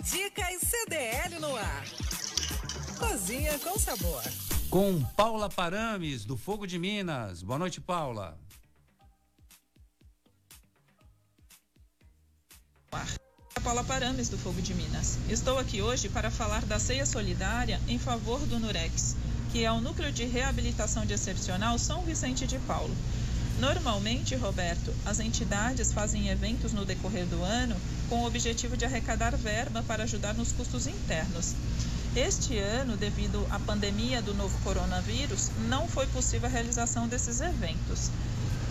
Dicas CDL no ar. Cozinha com sabor. Com Paula Parames, do Fogo de Minas. Boa noite, Paula. Paula Parames, do Fogo de Minas. Estou aqui hoje para falar da ceia solidária em favor do Nurex, que é o Núcleo de Reabilitação de Excepcional São Vicente de Paulo. Normalmente, Roberto, as entidades fazem eventos no decorrer do ano com o objetivo de arrecadar verba para ajudar nos custos internos. Este ano, devido à pandemia do novo coronavírus, não foi possível a realização desses eventos.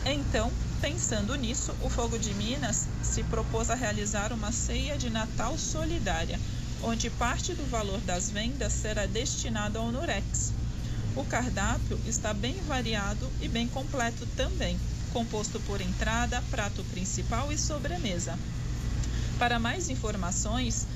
Então, pensando nisso, o Fogo de Minas se propôs a realizar uma ceia de Natal solidária, onde parte do valor das vendas será destinado ao Nurex. O cardápio está bem variado e bem completo também, composto por entrada, prato principal e sobremesa. Para mais informações,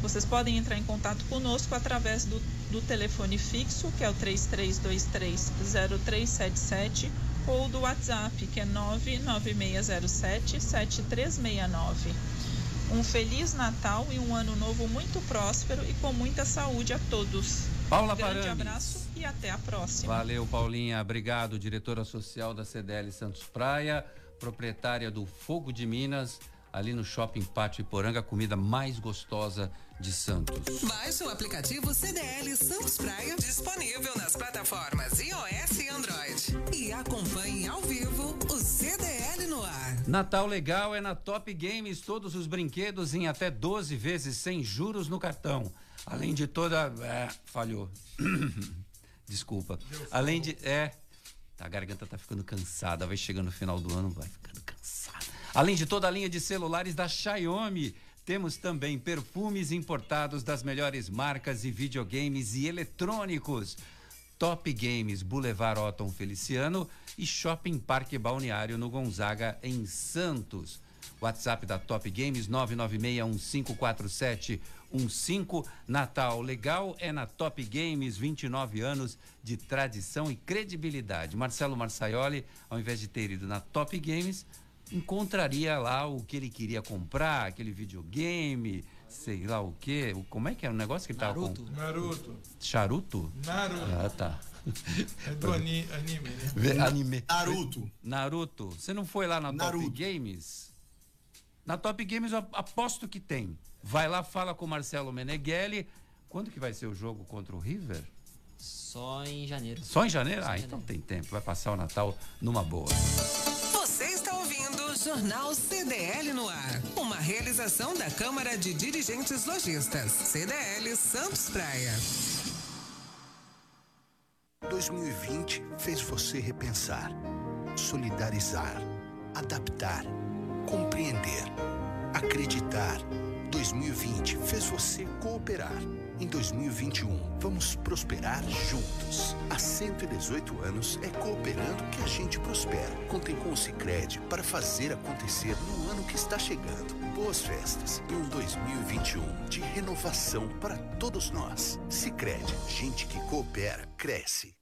vocês podem entrar em contato conosco através do, do telefone fixo, que é o 33230377 ou do WhatsApp, que é 996077369. Um feliz Natal e um ano novo muito próspero e com muita saúde a todos. Paula um grande abraço e até a próxima. Valeu, Paulinha. Obrigado, diretora social da CDL Santos Praia, proprietária do Fogo de Minas, ali no Shopping Pátio Iporanga, a comida mais gostosa de Santos. Baixe o aplicativo CDL Santos Praia, disponível nas plataformas iOS e Android. E acompanhe ao vivo o CDL no ar. Natal legal é na Top Games, todos os brinquedos em até 12 vezes sem juros no cartão. Além de toda. É, falhou. Desculpa. Além de. É. A garganta tá ficando cansada. Vai chegando no final do ano, vai ficando cansada. Além de toda a linha de celulares da Xiaomi. Temos também perfumes importados das melhores marcas e videogames e eletrônicos. Top Games, Boulevard Otton Feliciano e Shopping Parque Balneário no Gonzaga, em Santos. WhatsApp da Top Games 996154715. Natal legal é na Top Games, 29 anos de tradição e credibilidade. Marcelo Marçaioli, ao invés de ter ido na Top Games, encontraria lá o que ele queria comprar, aquele videogame, sei lá o quê. Como é que era o negócio que ele tava Naruto. com? Naruto. Charuto? Naruto. Ah, tá. É do ani- anime, né? Anime. Naruto. Naruto. Você não foi lá na Naruto. Top Games? Na Top Games eu aposto que tem. Vai lá, fala com o Marcelo Meneghelli. Quando que vai ser o jogo contra o River? Só em janeiro. Só em janeiro? Só em ah, então tem tempo. Vai passar o Natal numa boa. Jornal CDL no ar. Uma realização da Câmara de Dirigentes Lojistas. CDL Santos Praia. 2020 fez você repensar, solidarizar, adaptar, compreender, acreditar. 2020 fez você cooperar. Em 2021, vamos prosperar juntos. Há 118 anos é cooperando que a gente prospera. Contem com o Sicredi para fazer acontecer no ano que está chegando. Boas festas e um 2021 de renovação para todos nós. Sicredi, gente que coopera cresce.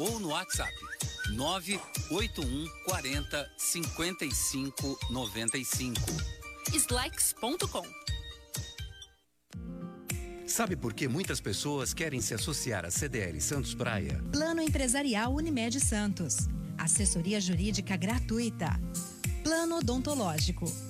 ou no WhatsApp 981 40 55 95. Slikes.com Sabe por que muitas pessoas querem se associar à CDL Santos Praia? Plano Empresarial Unimed Santos. Assessoria Jurídica gratuita. Plano Odontológico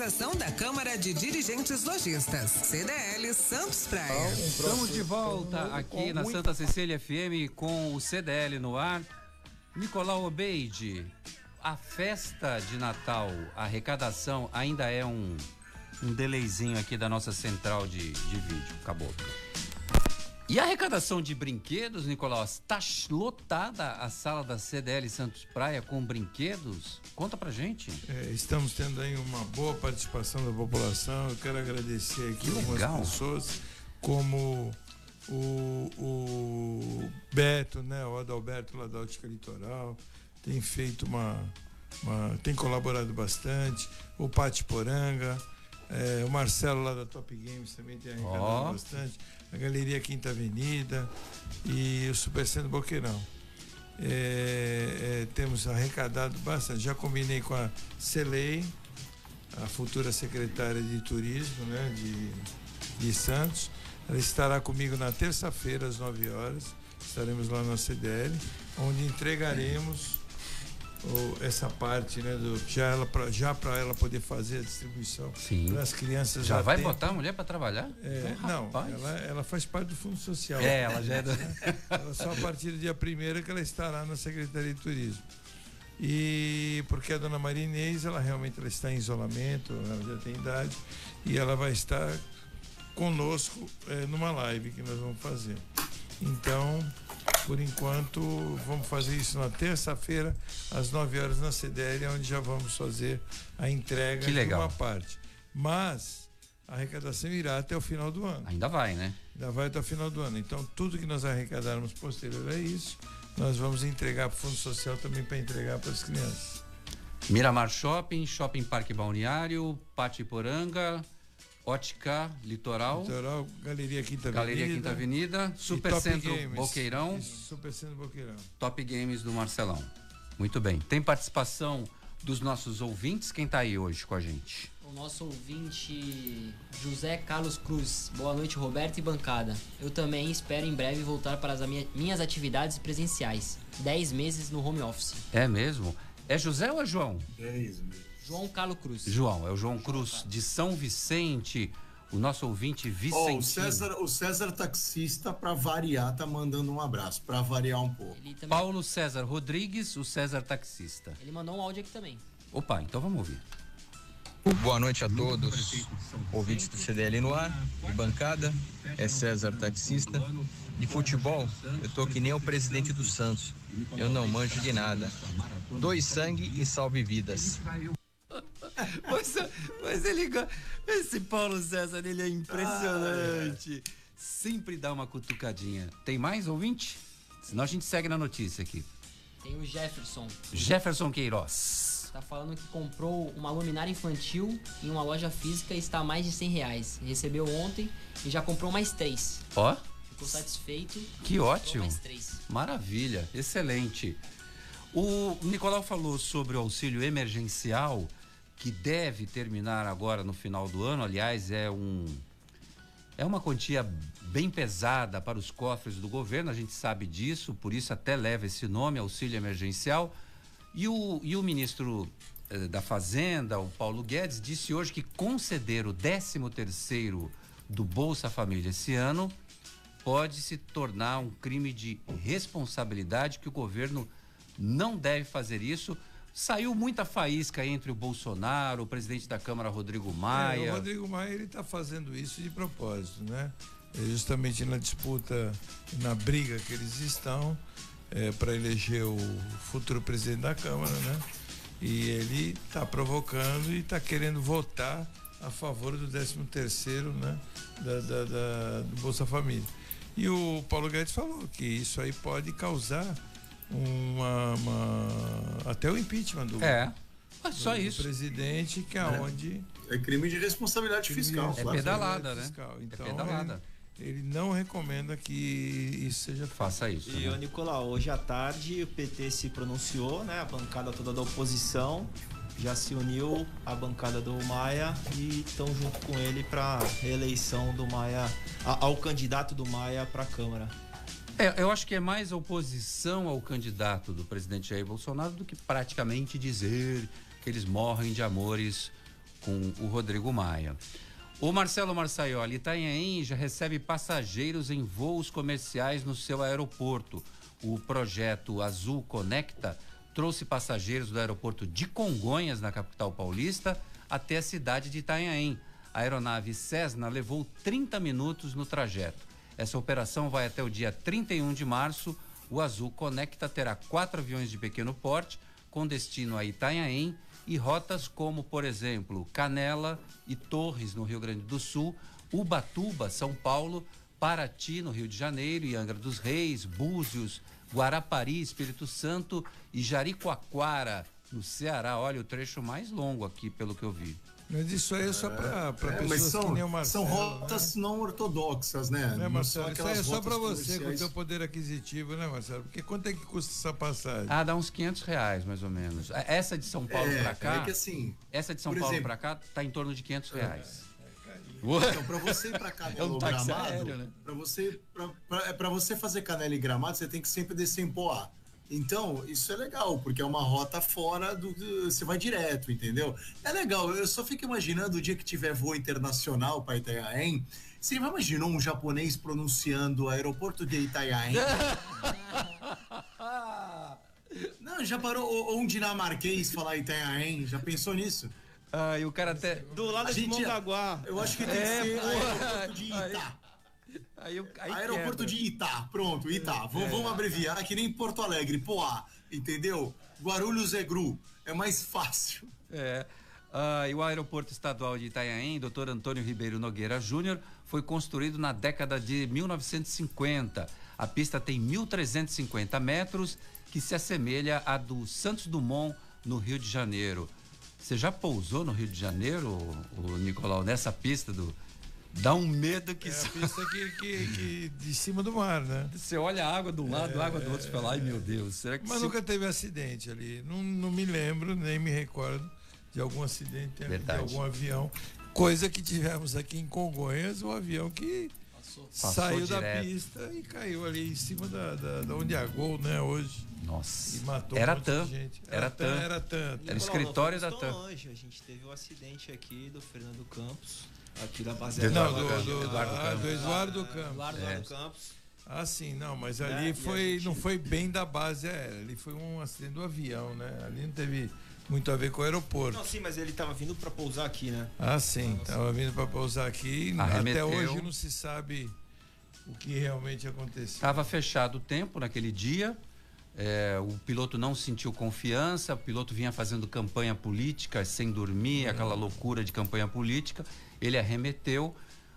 Realização da Câmara de Dirigentes Lojistas. CDL Santos Praia. Estamos de volta aqui na Santa Cecília FM com o CDL no ar. Nicolau Obeide, a festa de Natal, a arrecadação ainda é um, um delayzinho aqui da nossa central de, de vídeo. Acabou. E a arrecadação de brinquedos, Nicolau, está lotada a sala da CDL Santos Praia com brinquedos? Conta pra gente. É, estamos tendo aí uma boa participação da população. Eu quero agradecer aqui que algumas legal. pessoas, como o, o Beto, né, o Adalberto lá da Ótica Litoral, tem feito uma, uma tem colaborado bastante. O Pati Poranga, é, o Marcelo lá da Top Games também tem arrecadado oh. bastante a Galeria Quinta Avenida e o Supercentro Boqueirão. É, é, temos arrecadado bastante. Já combinei com a Celei, a futura secretária de turismo né, de, de Santos. Ela estará comigo na terça-feira, às 9 horas. Estaremos lá na CDL, onde entregaremos essa parte, né, do, já ela pra, já para ela poder fazer a distribuição para as crianças. Já vai tempo. botar a mulher para trabalhar? É, oh, não, ela, ela faz parte do Fundo Social. É, ela já é do... ela só a partir do dia primeiro que ela estará na Secretaria de Turismo. E porque a dona Maria Inês, ela realmente ela está em isolamento, ela já tem idade, e ela vai estar conosco é, numa live que nós vamos fazer. Então, por enquanto, vamos fazer isso na terça-feira, às 9 horas na CDL, onde já vamos fazer a entrega que legal. de uma parte. Mas a arrecadação irá até o final do ano. Ainda vai, né? Ainda vai até o final do ano. Então, tudo que nós arrecadarmos posterior a isso, nós vamos entregar para o Fundo Social também para entregar para as crianças. Miramar Shopping, Shopping Parque Balneário, Patiporanga, Ótica Litoral. Litoral, Galeria Quinta Galeria Avenida. Quinta Avenida, Super Centro Games, Boqueirão. Super Centro Boqueirão. Top Games do Marcelão. Muito bem. Tem participação dos nossos ouvintes. Quem está aí hoje com a gente? O nosso ouvinte José Carlos Cruz. Boa noite, Roberto e bancada. Eu também espero em breve voltar para as minhas atividades presenciais. Dez meses no home office. É mesmo? É José ou é João? Dez meses. João Carlos Cruz. João, é o João Cruz de São Vicente, o nosso ouvinte Vicente. Oh, o César, o César taxista para variar tá mandando um abraço, para variar um pouco. Também... Paulo César Rodrigues, o César taxista. Ele mandou um áudio aqui também. Opa, então vamos ouvir. Boa noite a todos, ouvintes do CDL no ar, de bancada, é César Taxista. De futebol, eu tô que nem o presidente do Santos, eu não manjo de nada. Dois sangue e salve vidas. Mas, mas ele. Esse Paulo César, ele é impressionante. Ah, é. Sempre dá uma cutucadinha. Tem mais ouvinte? Senão a gente segue na notícia aqui. Tem o Jefferson. Jefferson Queiroz. Tá falando que comprou uma luminária infantil em uma loja física e está a mais de 100 reais. Recebeu ontem e já comprou mais três. Ó. Ficou satisfeito. Que ótimo. Mais três. Maravilha, excelente. O Nicolau falou sobre o auxílio emergencial que deve terminar agora no final do ano. Aliás, é um é uma quantia bem pesada para os cofres do governo, a gente sabe disso, por isso até leva esse nome, auxílio emergencial. E o, e o ministro eh, da Fazenda, o Paulo Guedes, disse hoje que conceder o 13 terceiro do Bolsa Família esse ano pode se tornar um crime de responsabilidade que o governo não deve fazer isso Saiu muita faísca entre o Bolsonaro, o presidente da Câmara, Rodrigo Maia. É, o Rodrigo Maia ele está fazendo isso de propósito, né? é justamente na disputa, na briga que eles estão é, para eleger o futuro presidente da Câmara, né? E ele está provocando e está querendo votar a favor do 13 terceiro, né? Da, da, da, do Bolsa Família. E o Paulo Guedes falou que isso aí pode causar uma, uma até o impeachment do, é. Mas só do, isso. presidente, que é, é onde. É crime de responsabilidade crime fiscal. É pedalada, né? Fiscal. Então, é pedalada. Ele, ele, não recomenda que isso seja feito. Faça isso. E, né? Nicolau, hoje à tarde o PT se pronunciou, né? A bancada toda da oposição já se uniu à bancada do Maia e estão junto com ele para reeleição do Maia, ao candidato do Maia para a Câmara. É, eu acho que é mais oposição ao candidato do presidente Jair Bolsonaro do que praticamente dizer que eles morrem de amores com o Rodrigo Maia. O Marcelo Marçaioli, Itanhaém já recebe passageiros em voos comerciais no seu aeroporto. O projeto Azul Conecta trouxe passageiros do aeroporto de Congonhas, na capital paulista, até a cidade de Itanhaém. A aeronave Cessna levou 30 minutos no trajeto. Essa operação vai até o dia 31 de março. O Azul Conecta terá quatro aviões de pequeno porte com destino a Itanhaém e rotas como, por exemplo, Canela e Torres, no Rio Grande do Sul, Ubatuba, São Paulo, Paraty, no Rio de Janeiro, Angra dos Reis, Búzios, Guarapari, Espírito Santo e Jaricoacoara, no Ceará. Olha, o trecho mais longo aqui, pelo que eu vi. Mas isso aí é só para é, pessoas são, que nem o Marcelo. São rotas né? não ortodoxas, né? né Marcelo? Isso aí é só para você, com o seu poder aquisitivo, né, Marcelo? Porque quanto é que custa essa passagem? Ah, dá uns 500 reais, mais ou menos. É, essa de São Paulo é, para cá. É que assim, essa de São Paulo para cá tá em torno de 500 reais. É, então, para você ir para Canela é um Gramado, né? para você, pra, você fazer Canela e Gramado, você tem que sempre descer em Poá. Então, isso é legal, porque é uma rota fora do. Você vai direto, entendeu? É legal, eu só fico imaginando o dia que tiver voo internacional para Itanhaém. Você já imaginou um japonês pronunciando aeroporto de Itanhaém? Não, já parou. Ou um dinamarquês falar Itanhaém? Já pensou nisso? Ah, e o cara até. Do lado de Mongaguá. Eu acho que tem é, que ser aeroporto de Itá. Aí, aí, aí aeroporto quebra. de Itá, pronto, Itá. É, vamos, é. abreviar que nem Porto Alegre, Poá, entendeu? Guarulhos é Gru, é mais fácil. É. Ah, e o aeroporto estadual de Itanhaém, Dr. Antônio Ribeiro Nogueira Júnior, foi construído na década de 1950. A pista tem 1.350 metros, que se assemelha à do Santos Dumont, no Rio de Janeiro. Você já pousou no Rio de Janeiro, o, Nicolau, nessa pista do. Dá um medo que. É a pista que, que, que, de cima do mar, né? Você olha a água de um lado, é, a água do outro, e fala, ai meu Deus, será que Mas se... nunca teve acidente ali. Não, não me lembro, nem me recordo de algum acidente Verdade. de algum avião. Coisa que tivemos aqui em Congonhas, um avião que Passou. saiu Passou da direto. pista e caiu ali em cima da, da, da onde é a Gol, né, hoje. Nossa. E matou era um TAM. Era, era TAM. Era TAM. Era escritório da TAM. Longe. A gente teve o um acidente aqui do Fernando Campos, aqui da base Não, do, do, do, Eduardo ah, Campos. do Eduardo Campos. Eduardo é. Campos. Ah, sim, não, mas ali é, foi, gente... não foi bem da base aérea, ali foi um acidente do avião, né? Ali não teve muito a ver com o aeroporto. Não, sim, mas ele estava vindo para pousar aqui, né? Ah, sim, estava vindo para pousar aqui. Arremeteu. Até hoje não se sabe o que realmente aconteceu. Estava fechado o tempo naquele dia, é, o piloto não sentiu confiança, o piloto vinha fazendo campanha política sem dormir, aquela loucura de campanha política. Ele arremeteu,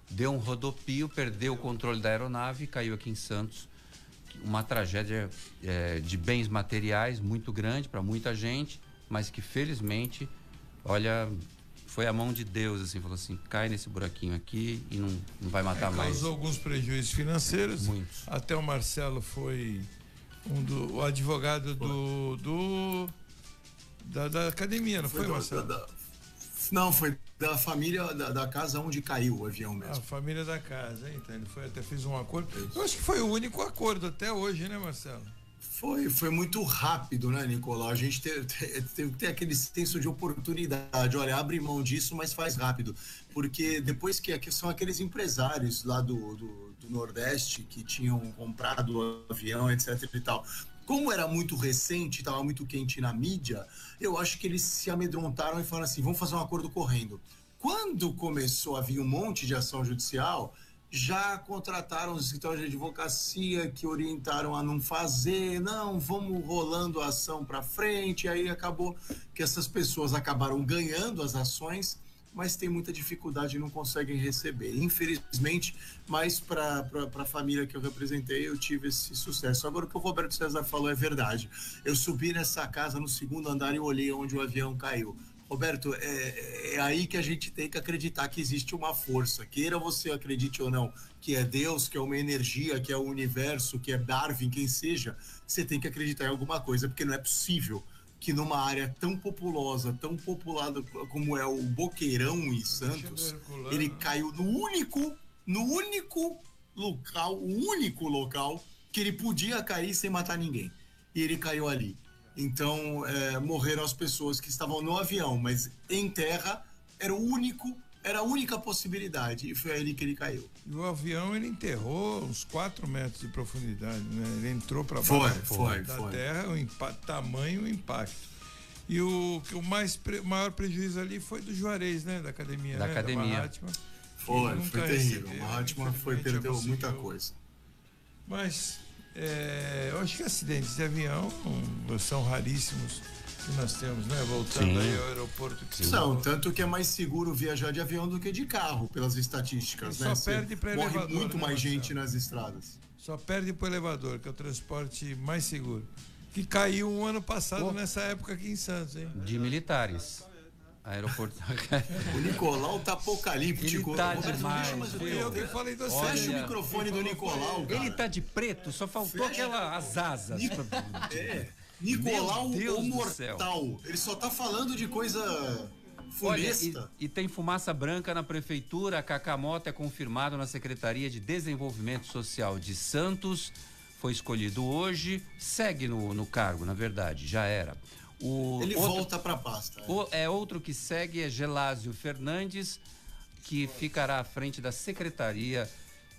deu um rodopio, perdeu o controle da aeronave e caiu aqui em Santos. Uma tragédia é, de bens materiais muito grande para muita gente, mas que felizmente, olha, foi a mão de Deus, assim, falou assim, cai nesse buraquinho aqui e não, não vai matar é, mais. Causou alguns prejuízos financeiros. Muitos. Até o Marcelo foi um do, o advogado do, do da, da academia, não foi, foi Marcelo? Da, da, não, foi da família da, da, casa onde caiu o avião mesmo. A família da casa, então ele foi até fez um acordo. Eu acho que foi o único acordo até hoje, né, Marcelo? Foi, foi muito rápido, né, Nicolau? A gente teve, teve que ter aquele senso de oportunidade. Olha, abre mão disso, mas faz rápido. Porque depois que, que são aqueles empresários lá do, do, do Nordeste que tinham comprado o avião, etc e tal. Como era muito recente, estava muito quente na mídia, eu acho que eles se amedrontaram e falaram assim: vamos fazer um acordo correndo. Quando começou a vir um monte de ação judicial, já contrataram os escritórios de advocacia que orientaram a não fazer, não, vamos rolando a ação para frente, aí acabou que essas pessoas acabaram ganhando as ações, mas tem muita dificuldade e não conseguem receber. Infelizmente, mas para a família que eu representei, eu tive esse sucesso. Agora, o que o Roberto César falou é verdade. Eu subi nessa casa no segundo andar e olhei onde o avião caiu Roberto, é, é, aí que a gente tem que acreditar que existe uma força, queira você acredite ou não, que é Deus, que é uma energia, que é o universo, que é Darwin, quem seja, você tem que acreditar em alguma coisa, porque não é possível que numa área tão populosa, tão populada como é o Boqueirão em Santos, ele caiu no único, no único local, o único local que ele podia cair sem matar ninguém. E ele caiu ali. Então, é, morreram as pessoas que estavam no avião, mas em terra era o único, era a única possibilidade e foi ali que ele caiu. E o avião ele enterrou uns 4 metros de profundidade, né? Ele entrou para baixo foi, foi, da foi. terra, o impacto, tamanho o impacto. E o, o mais maior prejuízo ali foi do Juarez, né? Da academia. Da né? academia. Da foi, foi terrível. O Mahatma foi, perdeu muita coisa. Mas é, eu acho que acidentes de avião são raríssimos que nós temos, né? Voltando Sim. aí ao aeroporto. Que são, tanto que é mais seguro viajar de avião do que de carro, pelas estatísticas, né? Só perde para Morre elevador, muito né, mais Marcelo? gente nas estradas. Só perde para o elevador, que é o transporte mais seguro. Que caiu um ano passado, oh. nessa época aqui em Santos, hein? De militares. Aeroporto. o Nicolau tá apocalíptico. Ele tá demais. eu que falei do Fecha o microfone do Nicolau. Cara. Ele tá de preto, só faltou Fecha. aquela, as asas. É. Nicolau o mortal. Ele só tá falando de coisa funesta. Olha, e, e, tem fumaça branca na prefeitura. A Cacamota é confirmado na Secretaria de Desenvolvimento Social de Santos. Foi escolhido hoje. Segue no, no cargo, na verdade, já era. O Ele outro, volta para a pasta. É. O, é outro que segue é Gelásio Fernandes, que ficará à frente da Secretaria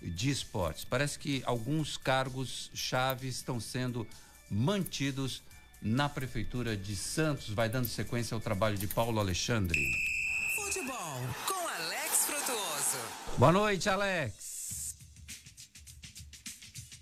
de Esportes. Parece que alguns cargos chave estão sendo mantidos na prefeitura de Santos. Vai dando sequência ao trabalho de Paulo Alexandre. Futebol com Alex Frutuoso. Boa noite, Alex.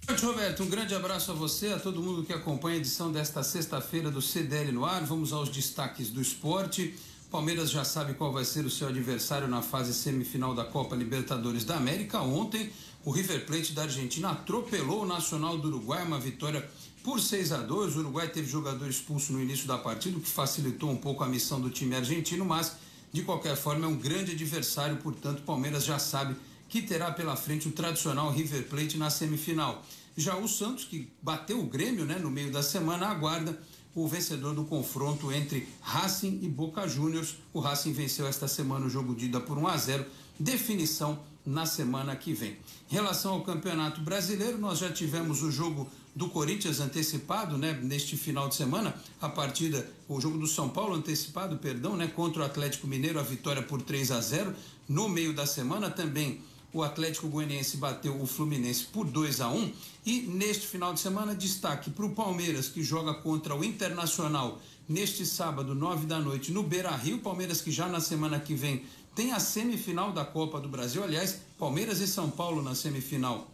Boa noite, Roberto. Um grande abraço a você, a todo mundo que acompanha a edição desta sexta-feira do CDL no ar. Vamos aos destaques do esporte. Palmeiras já sabe qual vai ser o seu adversário na fase semifinal da Copa Libertadores da América. Ontem, o River Plate da Argentina atropelou o Nacional do Uruguai, uma vitória por 6 a 2. O Uruguai teve jogador expulso no início da partida, o que facilitou um pouco a missão do time argentino, mas de qualquer forma é um grande adversário, portanto, o Palmeiras já sabe que terá pela frente o tradicional River Plate na semifinal. Já o Santos, que bateu o Grêmio né, no meio da semana, aguarda o vencedor do confronto entre Racing e Boca Juniors. O Racing venceu esta semana o jogo de ida por 1 a 0. Definição na semana que vem. Em relação ao Campeonato Brasileiro, nós já tivemos o jogo do Corinthians antecipado, né, neste final de semana, a partida, o jogo do São Paulo antecipado, perdão, né, contra o Atlético Mineiro, a vitória por 3 a 0. No meio da semana também o Atlético Goianiense bateu o Fluminense por 2 a 1 e neste final de semana destaque para o Palmeiras que joga contra o Internacional neste sábado, 9 da noite, no Beira Rio. Palmeiras que já na semana que vem tem a semifinal da Copa do Brasil. Aliás, Palmeiras e São Paulo na semifinal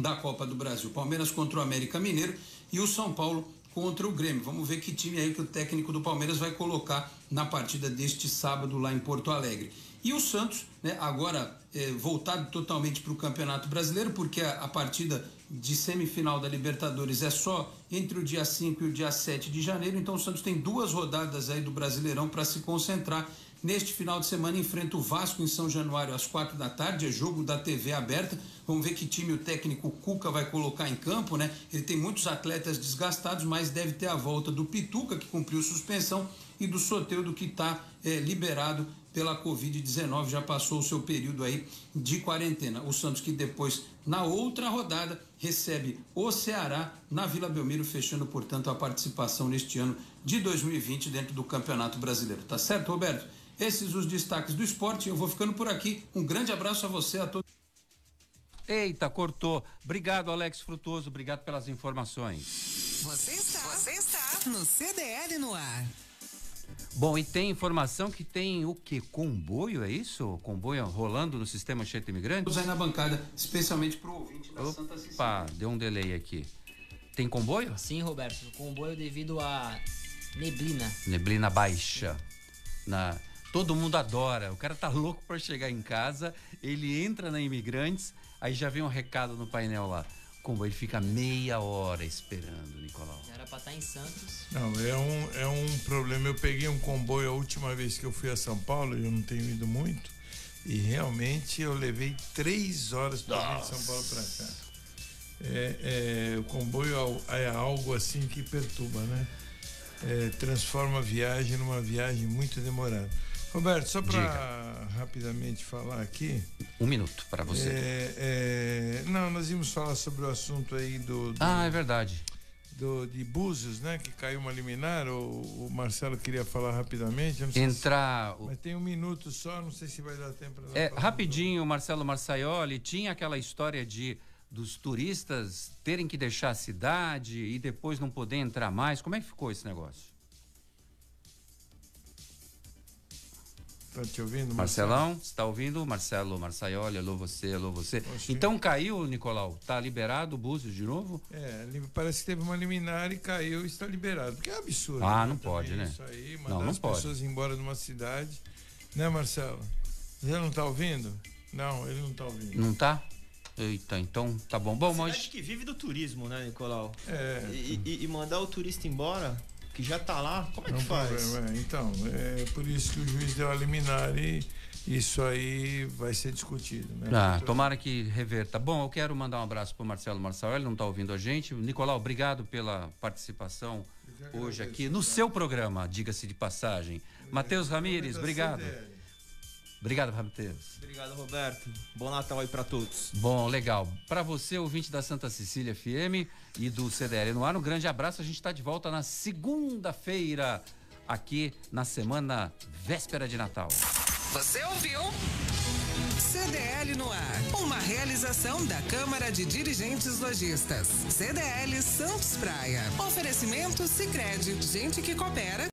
da Copa do Brasil. Palmeiras contra o América Mineiro e o São Paulo contra o Grêmio. Vamos ver que time aí que o técnico do Palmeiras vai colocar na partida deste sábado lá em Porto Alegre. E o Santos, né, agora é, voltado totalmente para o Campeonato Brasileiro, porque a, a, partida de semifinal da Libertadores é só entre o dia 5 e o dia 7 de janeiro. Então o Santos tem duas rodadas aí do Brasileirão para se concentrar. Neste final de semana enfrenta o Vasco em São Januário às quatro da tarde, é jogo da TV aberta. Vamos ver que time o técnico Cuca vai colocar em campo, né? Ele tem muitos atletas desgastados, mas deve ter a volta do Pituca, que cumpriu suspensão, e do Soteudo, que está é, liberado pela Covid-19, já passou o seu período aí de quarentena. O Santos que depois, na outra rodada, recebe o Ceará na Vila Belmiro, fechando, portanto, a participação neste ano de 2020 dentro do Campeonato Brasileiro. Tá certo, Roberto? Esses os destaques do esporte. Eu vou ficando por aqui. Um grande abraço a você, a todos. Eita, cortou. Obrigado, Alex Frutuoso. Obrigado pelas informações. Você está, você está no CDL no ar. Bom, e tem informação que tem o que? Comboio, é isso? Comboio rolando no sistema cheio de imigrantes? Usar na bancada, especialmente para o ouvinte da Opa, Santa Cecília. Opa, deu um delay aqui. Tem comboio? Sim, Roberto. Comboio devido a neblina. Neblina baixa. Na... Todo mundo adora. O cara tá louco para chegar em casa, ele entra na Imigrantes, aí já vem um recado no painel lá. O comboio ele fica meia hora esperando, Nicolau. Já era pra estar em Santos. Não, é um, é um problema. Eu peguei um comboio a última vez que eu fui a São Paulo, e eu não tenho ido muito, e realmente eu levei três horas para vir de São Paulo para cá. É, é, o comboio é algo assim que perturba, né? É, transforma a viagem numa viagem muito demorada. Roberto, só para rapidamente falar aqui. Um minuto para você. É, é, não, nós íamos falar sobre o assunto aí do. do ah, é verdade. Do, de Búzios, né? Que caiu uma liminar. O, o Marcelo queria falar rapidamente. Entrar. Se, mas tem um minuto só, não sei se vai dar tempo. É, rapidinho, o Marcelo Marçaioli tinha aquela história de dos turistas terem que deixar a cidade e depois não poder entrar mais. Como é que ficou esse negócio? Tá te ouvindo, Marcelão? Marcelo? está ouvindo? Marcelo Marçaioli, alô você, alô você. Oxi. Então caiu, Nicolau? Tá liberado o Búzios de novo? É, parece que teve uma liminar e caiu e está liberado. Porque é absurdo. Ah, né? não pode, né? Isso aí, mandar não, não as pode. pessoas embora de uma cidade. Né, Marcelo? Ele não está ouvindo? Não, ele não está ouvindo. Não está? Eita, então tá bom. Bom, mas. Acho que vive do turismo, né, Nicolau? É. E, e, e mandar o turista embora, que já tá lá, como é que faz? Problema, é. Então, é por isso que o juiz deu a liminar e isso aí vai ser discutido. Né? Ah, tomara que reverta. Bom, eu quero mandar um abraço para o Marcelo Marçal, ele não está ouvindo a gente. Nicolau, obrigado pela participação hoje aqui no seu programa, diga-se de passagem. Matheus Ramires, obrigado. Obrigado, Matheus. Obrigado, Roberto. Bom Natal aí para todos. Bom, legal. Para você, ouvinte da Santa Cecília FM e do CDL no ar, um grande abraço. A gente está de volta na segunda-feira, aqui na semana véspera de Natal. Você ouviu? CDL no ar. Uma realização da Câmara de Dirigentes Lojistas. CDL Santos Praia. Oferecimento Sicredi. Gente que coopera